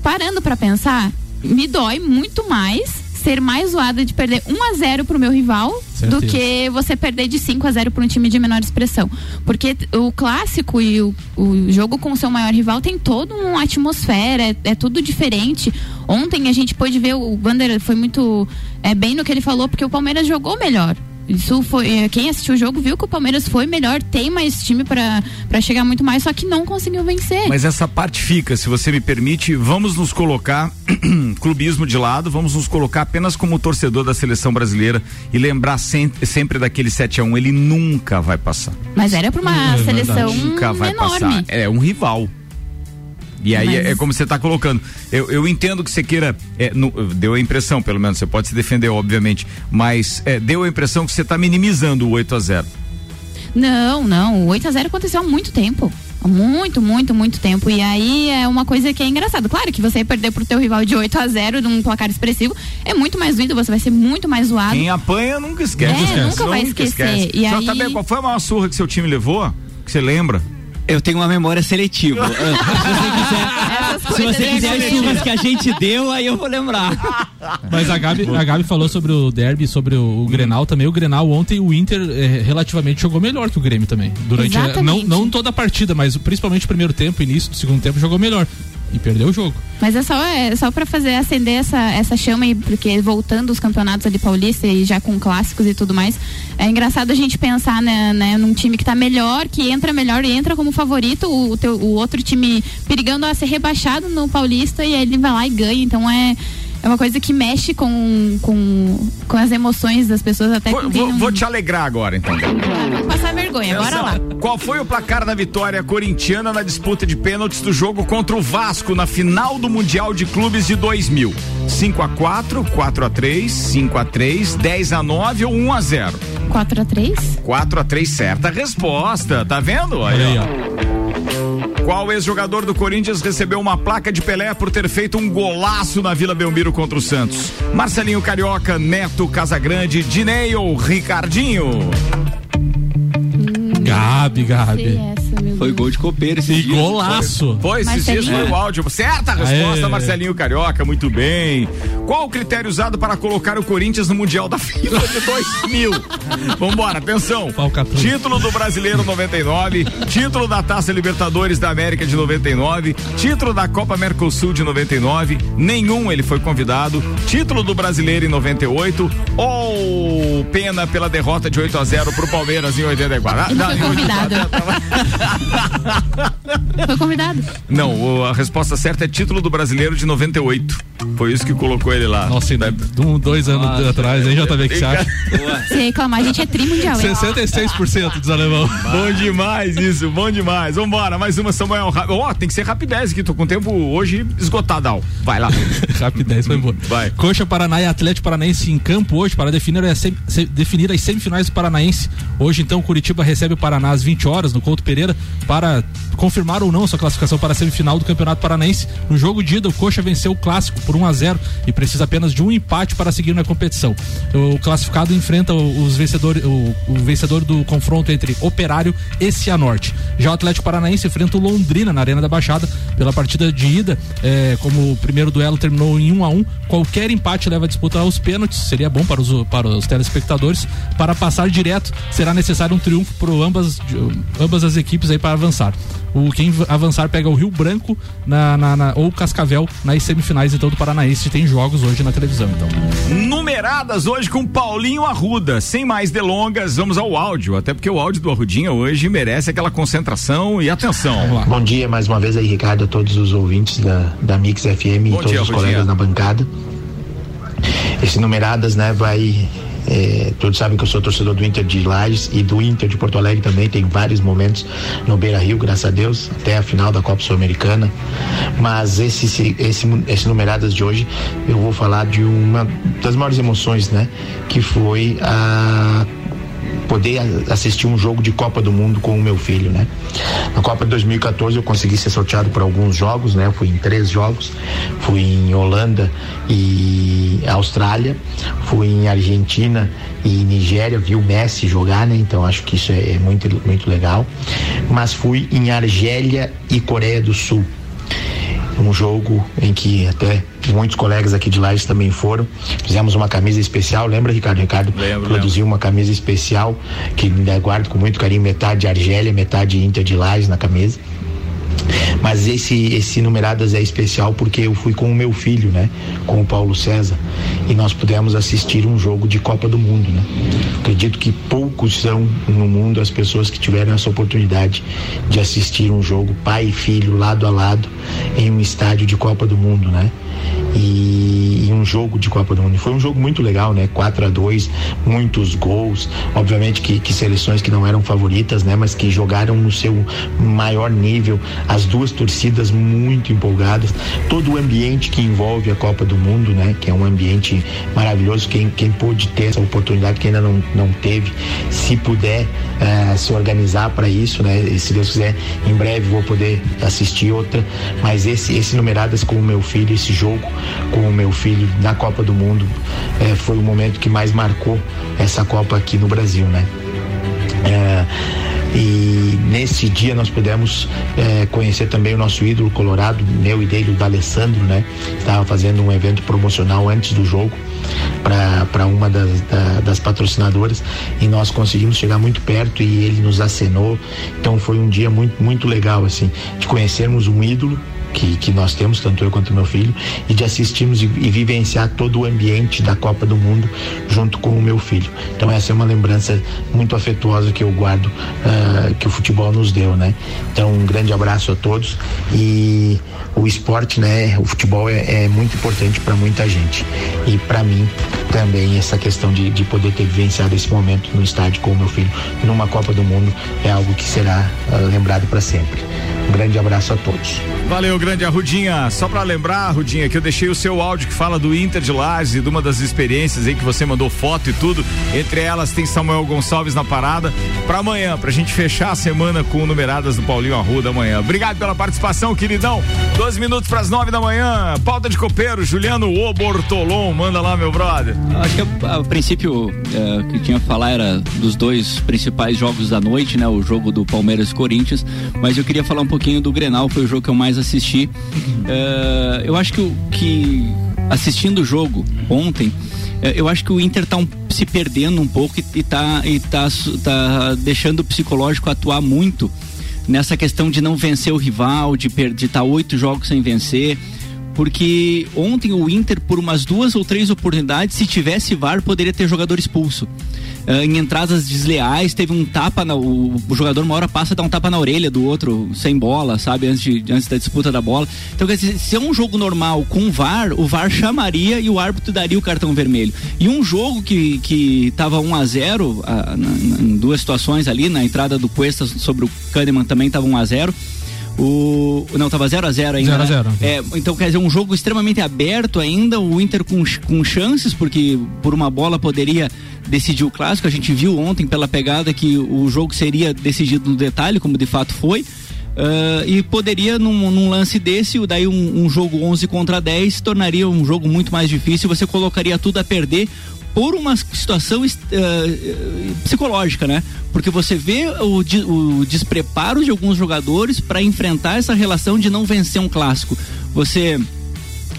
Parando pra pensar, me dói muito mais ser mais zoada de perder 1 a 0 pro meu rival do Certeza. que você perder de 5 a 0 para um time de menor expressão. Porque o clássico e o, o jogo com o seu maior rival tem toda uma atmosfera, é, é tudo diferente. Ontem a gente pôde ver o Wander foi muito é, bem no que ele falou, porque o Palmeiras jogou melhor. Isso foi. eh, Quem assistiu o jogo viu que o Palmeiras foi melhor, tem mais time pra pra chegar muito mais, só que não conseguiu vencer. Mas essa parte fica, se você me permite, vamos nos colocar, clubismo de lado, vamos nos colocar apenas como torcedor da seleção brasileira e lembrar sem- sempre daquele 7 a 1 ele nunca vai passar. Mas era pra uma É seleção Nunca vai enorme. passar. É um rival. E aí Mas- é, é como você está colocando. Eu, eu entendo que você queira. é, no- deu a impressão, pelo menos, você pode se defender, obviamente. Mas é, deu a impressão que você está minimizando o 8 a 0 Não, não. O 8 a 0 aconteceu há muito tempo. Há muito, muito, muito tempo. E aí é uma coisa que é engraçado. Claro que você perder pro teu rival de 8 a 0 num placar expressivo é muito mais doído, você vai ser muito mais zoado. Quem apanha nunca esquece. É, nunca vai esquecer. E aí- JB, qual foi a maior surra que seu time levou? Que você lembra? Eu tenho uma memória seletiva. Se você quiser as surras que a gente deu, aí eu vou lembrar. Mas a Gabi, a Gabi falou sobre o derby, sobre o, o Grenal também. O Grenal ontem, o Inter eh, relativamente jogou melhor que o Grêmio também. Durante a, não, não toda a partida, mas principalmente o primeiro tempo, início do segundo tempo, jogou melhor. E perdeu o jogo. Mas é só, é só para fazer acender essa, essa chama aí, porque voltando os campeonatos ali paulista e já com clássicos e tudo mais, é engraçado a gente pensar né, né, num time que tá melhor, que entra melhor e entra como favorito, o, o teu, o outro time perigando a ser rebaixado no paulista e ele vai lá e ganha. Então é. É uma coisa que mexe com, com, com as emoções das pessoas até Vou, vou- um- vou te alegrar agora, então. Vai passar vergonha, bora lá. Qual foi o placar da vitória corintiana na disputa de pênaltis do jogo contra o Vasco na final do Mundial de Clubes de 2000? 5 a 4, 4 a 3, 5 a 3, 10 a 9 ou 1 a 0? 4 a 3 4 a 3, certa resposta. Tá vendo? Aí, ó. Qual ex-jogador do Corinthians recebeu uma placa de Pelé por ter feito um golaço na Vila Belmiro contra o Santos? Marcelinho Carioca, Neto Casagrande, Dinei ou Ricardinho? Gabi, Gabi. Foi gol de copeiro esse E golaço. Foi, esses dias foi o áudio. Certa resposta, Aê. Marcelinho Carioca, muito bem. Qual o critério usado para colocar o Corinthians no Mundial da FIFA de 2000? Vambora, atenção. Título do Brasileiro 99, título da Taça Libertadores da América de 99, título da Copa Mercosul de 99, nenhum ele foi convidado, título do Brasileiro em 98 ou pena pela derrota de 8 a 0 pro Palmeiras em 84. Ele Ah, foi não, em convidado. Foi convidado. Não, a resposta certa é título do brasileiro de 98. Foi isso que colocou ele lá. Nossa, ainda um, dois anos atrás, hein, JV, que você acha? Se reclamar, a gente é tri mundial. hein? 66% dos alemão. Bom demais isso, bom demais. Vambora, mais uma Samuel. Ó, tem que ser rapidez aqui, tô com o tempo hoje esgotadão. Vai lá. Rapidez, foi boa. Vai. Coxa Paraná e Atlético Paranaense em campo hoje para definir as, sem- se- definir as semifinais do Paranaense. Hoje, então, Curitiba recebe o Paraná às 20 horas no Couto Pereira para confirmar ou não sua classificação para a semifinal do Campeonato Paranaense. No jogo de ida, o Coxa venceu o clássico por 1 a 0 e precisa apenas de um empate para seguir na competição. O classificado enfrenta os vencedores, o, o vencedor do confronto entre Operário e Cianorte. Já o Atlético Paranaense enfrenta o Londrina na Arena da Baixada pela partida de ida. é, como o primeiro duelo terminou em 1 a 1 qualquer empate leva a disputa aos pênaltis. Seria bom para os, para os telespectadores. Para passar direto, será necessário um triunfo por ambas, ambas as equipes aí para avançar. O quem avançar pega o Rio Branco na, na- na- ou Cascavel nas semifinais então do Paranaense. Tem jogos hoje na televisão então. Numeradas hoje com Paulinho Arruda. Sem mais delongas, vamos ao áudio. Até porque o áudio do Arrudinha hoje merece aquela concentração e atenção. Bom dia mais uma vez aí, Ricardo, a todos os ouvintes da, da Mix FM e Bom todos dia, os Rudinha. colegas na bancada. Esse numeradas, né, vai. É, todos sabem que eu sou torcedor do Inter de Lages e do Inter de Porto Alegre também. Tem vários momentos no Beira Rio, graças a Deus, até a final da Copa Sul-Americana. Mas esse, esse, esse, esse numeradas de hoje, eu vou falar de uma das maiores emoções, né? Que foi a poder assistir um jogo de Copa do Mundo com o meu filho, né? Na Copa de 2014 eu consegui ser sorteado por alguns jogos, né? Fui em três jogos, fui em Holanda e Austrália, fui em Argentina e Nigéria, vi o Messi jogar, né? Então acho que isso é muito muito legal. Mas fui em Argélia e Coreia do Sul um jogo em que até muitos colegas aqui de Lages também foram. Fizemos uma camisa especial, lembra, Ricardo? Ricardo produziu uma camisa especial que guardo com muito carinho, metade Argélia, metade Inter de Lages na camisa. Mas esse, esse numeradas é especial porque eu fui com o meu filho, né? Com o Paulo César. E nós pudemos assistir um jogo de Copa do Mundo, né? Acredito que poucos são no mundo as pessoas que tiveram essa oportunidade de assistir um jogo pai e filho lado a lado em um estádio de Copa do Mundo, né? E, e um jogo de Copa do Mundo. Foi um jogo muito legal, né? 4 a 2 muitos gols. Obviamente que, que seleções que não eram favoritas, né? Mas que jogaram no seu maior nível. As duas torcidas muito empolgadas. Todo o ambiente que envolve a Copa do Mundo, né? Que é um ambiente maravilhoso. Quem, quem pôde ter essa oportunidade, quem ainda não, não teve, se puder eh, se organizar para isso, né? E se Deus quiser, em breve vou poder assistir outra. Mas esse, esse numeradas com o meu filho, esse jogo com o meu filho na Copa do Mundo, eh, foi o momento que mais marcou essa Copa aqui no Brasil, né? É, e nesse dia nós pudemos é, conhecer também o nosso ídolo colorado, meu e dele, o D'Alessandro, né? Estava fazendo um evento promocional antes do jogo para uma das, da- das patrocinadoras e nós conseguimos chegar muito perto e ele nos acenou. Então foi um dia muito, muito legal, assim, de conhecermos um ídolo que, que nós temos, tanto eu quanto meu filho, e de assistirmos e, e vivenciar todo o ambiente da Copa do Mundo junto com o meu filho. Então essa é uma lembrança muito afetuosa que eu guardo ah, que o futebol nos deu, né? Então um grande abraço a todos e o esporte, né? O futebol é, é muito importante para muita gente e para mim também essa questão de, de poder ter vivenciado esse momento no estádio com o meu filho numa Copa do Mundo é algo que será ah, lembrado para sempre. Um grande abraço a todos. Valeu, grande Arrudinha. Só pra lembrar, Arrudinha, que eu deixei o seu áudio que fala do Inter de Lages e de uma das experiências aí que você mandou foto e tudo. Entre elas tem Samuel Gonçalves na parada. Pra amanhã, pra gente fechar a semana com numeradas do Paulinho Arruda amanhã. Obrigado pela participação, queridão. 12 minutos pras nove da manhã. Pauta de copeiro, Juliano Obortolon. Manda lá, meu brother. Acho que a, a princípio é, que tinha que falar era dos dois principais jogos da noite, né? O jogo do Palmeiras e Corinthians. Mas eu queria falar um pouquinho do Grenal, foi o jogo que eu mais assisti. É, eu acho que, que assistindo o jogo ontem, é, eu acho que o Inter tá um- se perdendo um pouco e, e, tá, e tá, su- tá deixando o psicológico atuar muito nessa questão de não vencer o rival, de estar oito jogos sem vencer. Porque ontem o Inter, por umas duas ou três oportunidades, se tivesse VAR, poderia ter jogador expulso. Ah, em entradas desleais, teve um tapa, na, o, o jogador uma hora passa a dar um tapa na orelha do outro, sem bola, sabe? Antes, de, antes da disputa da bola. Então, quer dizer, se é um jogo normal com VAR, o VAR chamaria e o árbitro daria o cartão vermelho. E um jogo que, que tava 1 a 0 ah, na- na- em duas situações ali, na entrada do Cuesta sobre o Kahneman também tava 1 a 0 o, não, tava 0 a 0 ainda. 0 a né? 0. É, então, quer dizer, um jogo extremamente aberto ainda, o Inter com, com chances, porque por uma bola poderia decidir o clássico. A gente viu ontem pela pegada que o jogo seria decidido no detalhe, como de fato foi. Ah, e poderia, num, num lance desse, daí um, um jogo 11 contra 10 se tornaria um jogo muito mais difícil. Você colocaria tudo a perder por uma situação eh, psicológica, né? Porque você vê o, o despreparo de alguns jogadores para enfrentar essa relação de não vencer um clássico. Você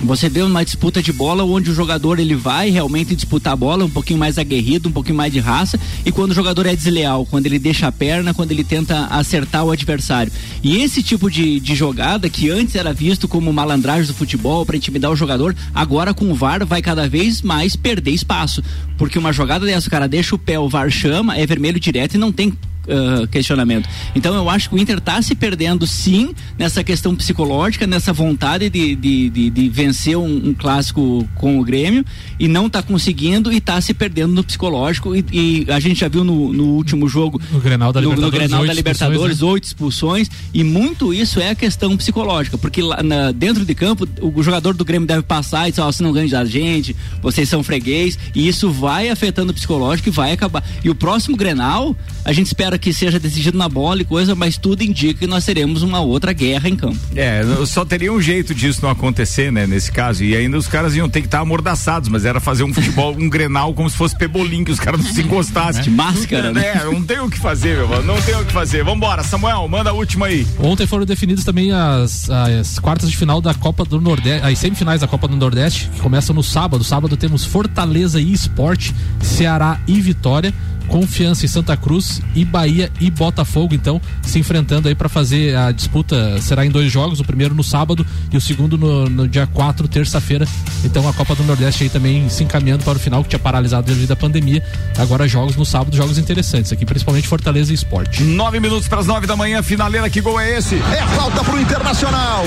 você vê uma disputa de bola onde o jogador ele vai realmente disputar a bola um pouquinho mais aguerrido, um pouquinho mais de raça e quando o jogador é desleal, quando ele deixa a perna, quando ele tenta acertar o adversário. E esse tipo de, de jogada que antes era visto como malandragem do futebol para intimidar o jogador, agora com o VAR vai cada vez mais perder espaço, porque uma jogada dessa o cara deixa o pé, o VAR chama, é vermelho direto e não tem ah, questionamento. Então eu acho que o Inter está se perdendo sim nessa questão psicológica, nessa vontade de, de, de, de vencer um, um clássico com o Grêmio e não está conseguindo e está se perdendo no psicológico e, e a gente já viu no, no último jogo No Grenal da no, no Libertadores, Grenal oito da Libertadores, expulsões, né? oito expulsões e muito isso é a questão psicológica, porque lá na- dentro de campo o jogador do Grêmio deve passar e dizer, ó, você não ganha da gente, vocês são freguês, e isso vai afetando o psicológico e vai acabar. E o próximo Grenal, a gente espera que seja decidido na bola e coisa, mas tudo indica que nós teremos uma outra guerra em campo. É, só teria um jeito disso não acontecer, né, nesse caso. E ainda os caras iam ter que estar amordaçados, mas era fazer um futebol, um grenal como se fosse pebolim, que os caras não se encostassem. De máscara, né? É, não tem o que fazer, meu mano, não tem o que fazer. Vambora, Samuel, manda a última aí. Ontem foram definidas também as, as quartas de final da Copa do Nordeste, as semifinais da Copa do Nordeste, que começam no sábado. Sábado temos Fortaleza e Esporte, Ceará e Vitória, Confiança e Santa Cruz e Bahia e Botafogo, então, se enfrentando aí para fazer a disputa. Será em dois jogos, o primeiro no sábado e o segundo no, no dia 4, terça-feira. Então a Copa do Nordeste aí também se encaminhando para o final, que tinha paralisado devido à pandemia. Agora jogos no sábado, jogos interessantes aqui, principalmente Fortaleza e Esporte. Nove minutos para as nove da manhã, finaleira, que gol é esse? É falta pro Internacional.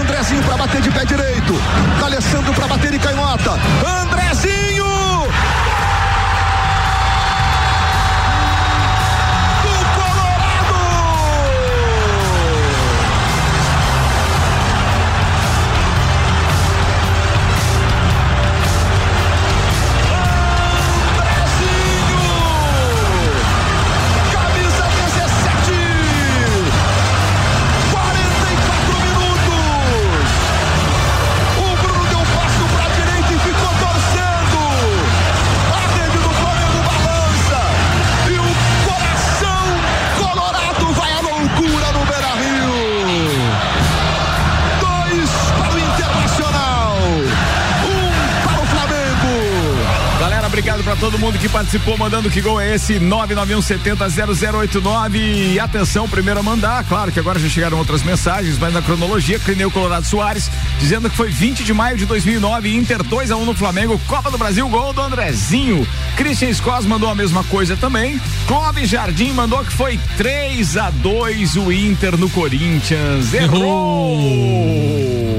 Andrezinho pra bater de pé direito. D'Alessandro pra bater de canhota. Andrezinho! Mundo que participou, mandando que gol é esse 991700089 e atenção, primeiro a mandar, claro que agora já chegaram outras mensagens, mas na cronologia, Clineu Colorado Soares, dizendo que foi 20 de maio de 2009, Inter 2 a 1 no Flamengo, Copa do Brasil, gol do Andrezinho. Christian Scos mandou a mesma coisa também. Clóvis Jardim mandou que foi 3 a 2 o Inter no Corinthians. Errou!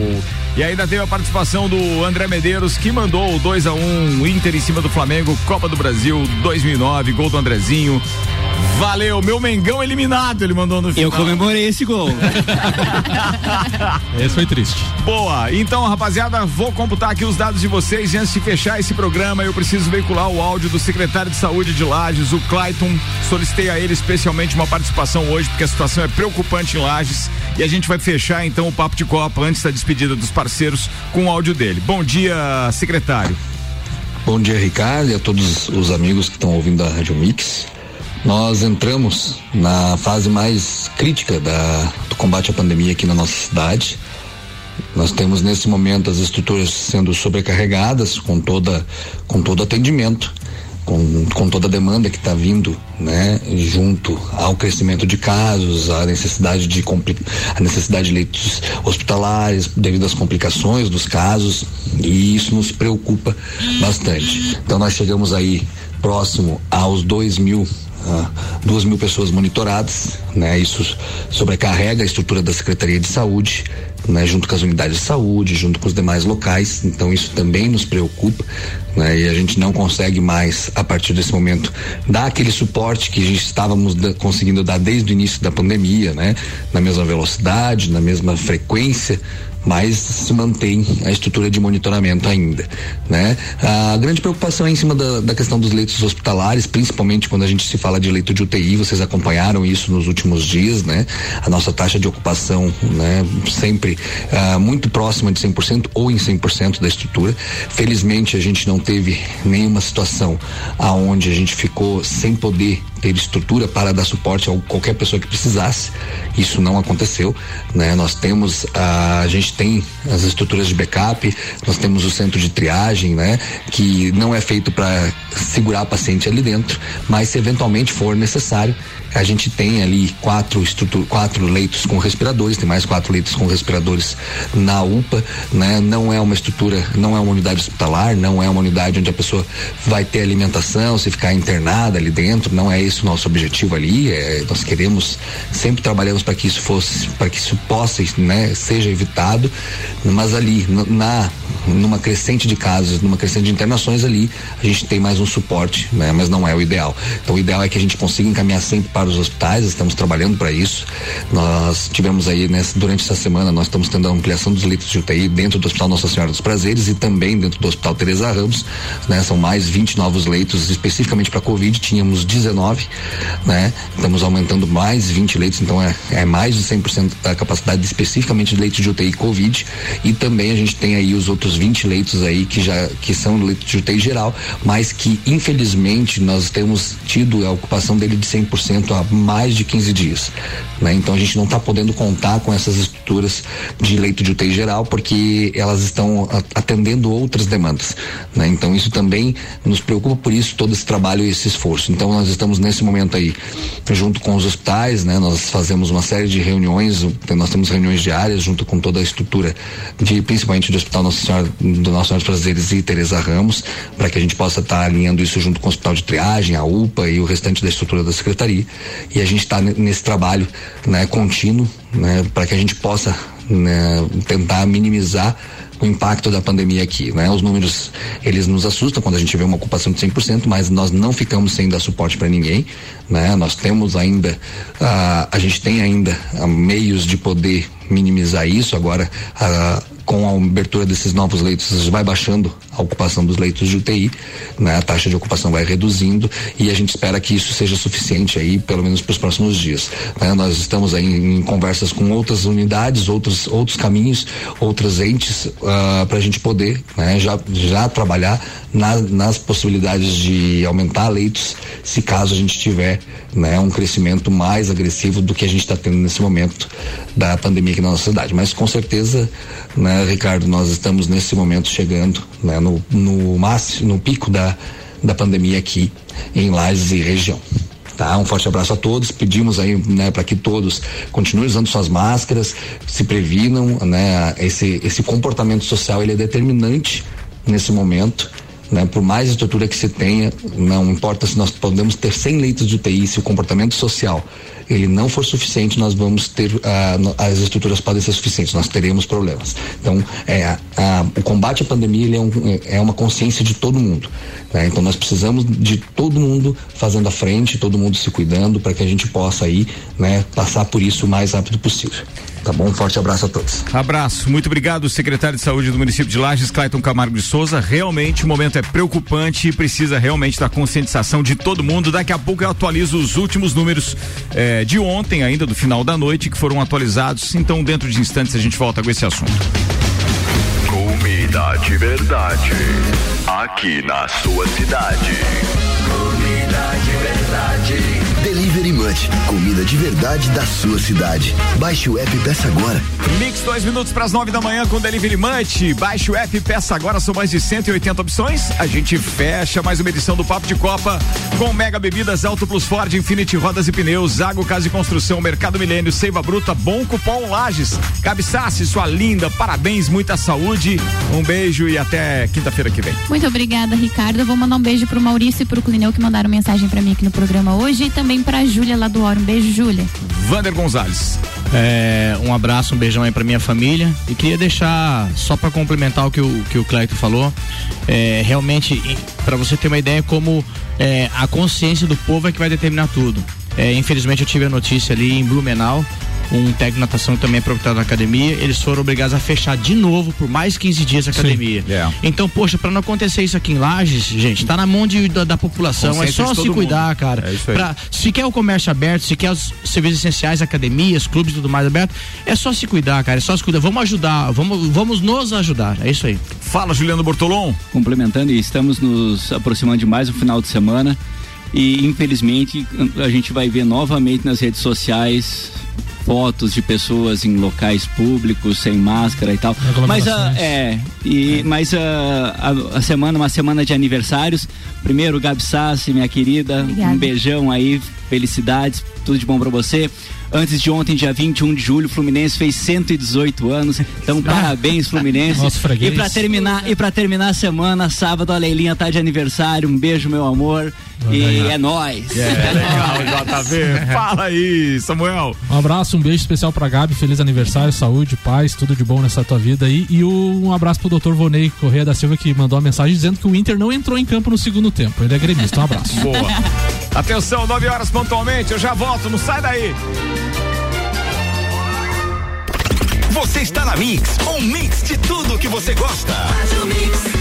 E ainda teve a participação do André Medeiros, que mandou o 2 a 1 um, Inter em cima do Flamengo, Copa do Brasil 2009, gol do Andrezinho. Valeu, meu Mengão eliminado, ele mandou no final. Eu comemorei esse gol. esse foi triste. Boa, então rapaziada, vou computar aqui os dados de vocês e antes de fechar esse programa, eu preciso veicular o áudio do secretário de saúde de Lages, o Clayton. Solicitei a ele especialmente uma participação hoje, porque a situação é preocupante em Lages e a gente vai fechar então o papo de Copa antes da despedida dos parceiros com o áudio dele. Bom dia, secretário. Bom dia, Ricardo, e a todos os amigos que estão ouvindo a Rádio Mix. Nós entramos na fase mais crítica da, do combate à pandemia aqui na nossa cidade. Nós temos nesse momento as estruturas sendo sobrecarregadas com toda com todo atendimento, com, com toda a demanda que está vindo, né, junto ao crescimento de casos, a necessidade de a necessidade de leitos hospitalares devido às complicações dos casos e isso nos preocupa bastante. Então nós chegamos aí próximo aos dois mil ah, duas mil pessoas monitoradas, né? Isso sobrecarrega a estrutura da Secretaria de Saúde, né? Junto com as unidades de saúde, junto com os demais locais. Então isso também nos preocupa, né? E a gente não consegue mais, a partir desse momento, dar aquele suporte que estávamos da, conseguindo dar desde o início da pandemia, né? Na mesma velocidade, na mesma frequência, mas se mantém a estrutura de monitoramento ainda, né? A grande preocupação é em cima da, da, questão dos leitos hospitalares, principalmente quando a gente se fala de leito de UTI, vocês acompanharam isso nos últimos dias, né? A nossa taxa de ocupação, né? Sempre uh, muito próxima de 100% ou em 100% da estrutura. Felizmente a gente não teve nenhuma situação aonde a gente ficou sem poder ter estrutura para dar suporte a qualquer pessoa que precisasse. Isso não aconteceu, né? Nós temos a gente tem as estruturas de backup, nós temos o centro de triagem, né? Que não é feito para segurar paciente ali dentro, mas se eventualmente for necessário, a gente tem ali quatro, quatro leitos com respiradores, tem mais quatro leitos com respiradores na UPA, né? Não é uma estrutura, não é uma unidade hospitalar, não é uma unidade onde a pessoa vai ter alimentação, se ficar internada ali dentro, não é esse o nosso objetivo ali. É, nós queremos, sempre trabalhamos para que isso fosse, para que isso possa, né, seja evitado, mas ali na numa crescente de casos, numa crescente de internações ali, a gente tem mais um suporte, né? Mas não é o ideal. Então o ideal é que a gente consiga encaminhar sempre para os hospitais, estamos trabalhando para isso. Nós tivemos aí, né, durante essa semana, nós estamos tendo a ampliação dos leitos de UTI dentro do Hospital Nossa Senhora dos Prazeres e também dentro do Hospital Teresa Ramos, né? São mais 20 novos leitos especificamente para Covid, tínhamos 19, né? Estamos aumentando mais 20 leitos, então é, é mais de 100% da capacidade especificamente de leitos de UTI Covid e também a gente tem aí os outros 20 leitos aí que já que são leitos de UTI geral, mas que infelizmente nós temos tido a ocupação dele de 100% há mais de 15 dias. Né? Então a gente não está podendo contar com essas estruturas de leito de UTI geral porque elas estão atendendo outras demandas. Né? Então isso também nos preocupa por isso todo esse trabalho e esse esforço. Então nós estamos nesse momento aí junto com os hospitais, né? Nós fazemos uma série de reuniões, nós temos reuniões diárias junto com toda a estrutura de principalmente do Hospital Nossa Senhora do Nosso Senhora dos Prazeres e Teresa Ramos, para que a gente possa estar tá alinhando isso junto com o Hospital de Triagem, a UPA e o restante da estrutura da Secretaria. E a gente está nesse trabalho né, contínuo, né, para que a gente possa né, tentar minimizar o impacto da pandemia aqui, né? Os números, eles nos assustam quando a gente vê uma ocupação de 100%, mas nós não ficamos sem dar suporte para ninguém, né? Nós temos ainda, uh, a gente tem ainda uh, meios de poder minimizar isso, agora uh, com a abertura desses novos leitos, vai baixando a ocupação dos leitos de UTI, né? A taxa de ocupação vai reduzindo e a gente espera que isso seja suficiente aí, pelo menos para os próximos dias. Né? Nós estamos aí em, em, conversas com outras unidades, outros outros caminhos, outras entes uh, ah, para a gente poder, né? Já já trabalhar na, nas possibilidades de aumentar leitos, se caso a gente tiver, né? Um crescimento mais agressivo do que a gente está tendo nesse momento da pandemia aqui na nossa cidade. Mas com certeza, né, Ricardo, nós estamos nesse momento chegando, né? no, no máximo, no pico da, da pandemia aqui em Lages e região. Tá? Um forte abraço a todos. Pedimos aí, né, para que todos continuem usando suas máscaras, se previnam, né? Esse esse comportamento social ele é determinante nesse momento, né? Por mais estrutura que se tenha, não importa se nós podemos ter 100 leitos de UTI, se o comportamento social ele não for suficiente, nós vamos ter uh, as estruturas podem ser suficientes, nós teremos problemas. Então, é, a, o combate à pandemia é, um, é, uma consciência de todo mundo. Né? Então, nós precisamos de todo mundo fazendo a frente, todo mundo se cuidando para que a gente possa aí, né, passar por isso o mais rápido possível. Tá bom? Um forte abraço a todos. Abraço. Muito obrigado, secretário de Saúde do município de Lages, Clayton Camargo de Souza. Realmente o momento é preocupante e precisa realmente da conscientização de todo mundo. Daqui a pouco eu atualizo os últimos números eh, de ontem, ainda do final da noite, que foram atualizados. Então, dentro de instantes, a gente volta com esse assunto. Comida de verdade. Aqui na sua cidade. Comida de verdade. Munch, comida de verdade da sua cidade. Baixe o app e peça agora. Mix dois minutos para as nove da manhã com Delivery Munch. Baixe o app e peça agora. São mais de 180 opções. A gente fecha mais uma edição do Papo de Copa com Mega Bebidas Auto Plus Ford, Infinity Rodas e Pneus, Zago Casa e Construção, Mercado Milênio, Seiva Bruta, Bom Cupom Lages. Cabeçasse, sua linda, parabéns, muita saúde. Um beijo e até quinta-feira que vem. Muito obrigada, Ricardo. Eu vou mandar um beijo pro Maurício e pro Clineu que mandaram mensagem para mim aqui no programa hoje e também pra Júlia lá do Oro. Um beijo, Júlia. Vander Gonzalez. É, um abraço, um beijão aí pra minha família. E queria deixar, só para complementar o que o, que o Cleito falou, é, realmente, para você ter uma ideia como é, a consciência do povo é que vai determinar tudo. É, infelizmente eu tive a notícia ali em Blumenau, um técnico de natação que também é proprietário da academia, eles foram obrigados a fechar de novo por mais 15 dias a academia. Yeah. Então, poxa, para não acontecer isso aqui em Lages, gente, tá na mão de, da, da população. É só se cuidar, mundo. cara. É isso aí. Pra, se quer o comércio aberto, se quer os serviços essenciais, academias, clubes e tudo mais aberto, é só se cuidar, cara. É só se cuidar. Vamos ajudar, vamos, vamos nos ajudar. É isso aí. Fala, Juliano Bortolom. Complementando, e estamos nos aproximando de mais um final de semana. E infelizmente a gente vai ver novamente nas redes sociais fotos de pessoas em locais públicos sem máscara e tal. Mas a, é, e, é. mas a, a, a, semana, uma semana de aniversários. Primeiro, Gabi Sassi, minha querida, Obrigada. um beijão aí, felicidades, tudo de bom para você. Antes de ontem, dia 21 de julho, o Fluminense fez 118 anos. Então, ah. parabéns, Fluminense. Nossa, e para terminar, e para terminar a semana, sábado a Leilinha tá de aniversário. Um beijo, meu amor. E é nóis. É, legal, JV. Fala aí, Samuel. Um abraço, um beijo especial pra Gabi. Feliz aniversário, saúde, paz, tudo de bom nessa tua vida aí. E um abraço pro doutor Vonei Correia da Silva que mandou uma mensagem dizendo que o Inter não entrou em campo no segundo tempo. Ele é gremista. Um abraço. Boa. Atenção, 9 horas pontualmente. Eu já volto, não sai daí. Você está na Mix, um mix de tudo que você gosta. Faz o mix.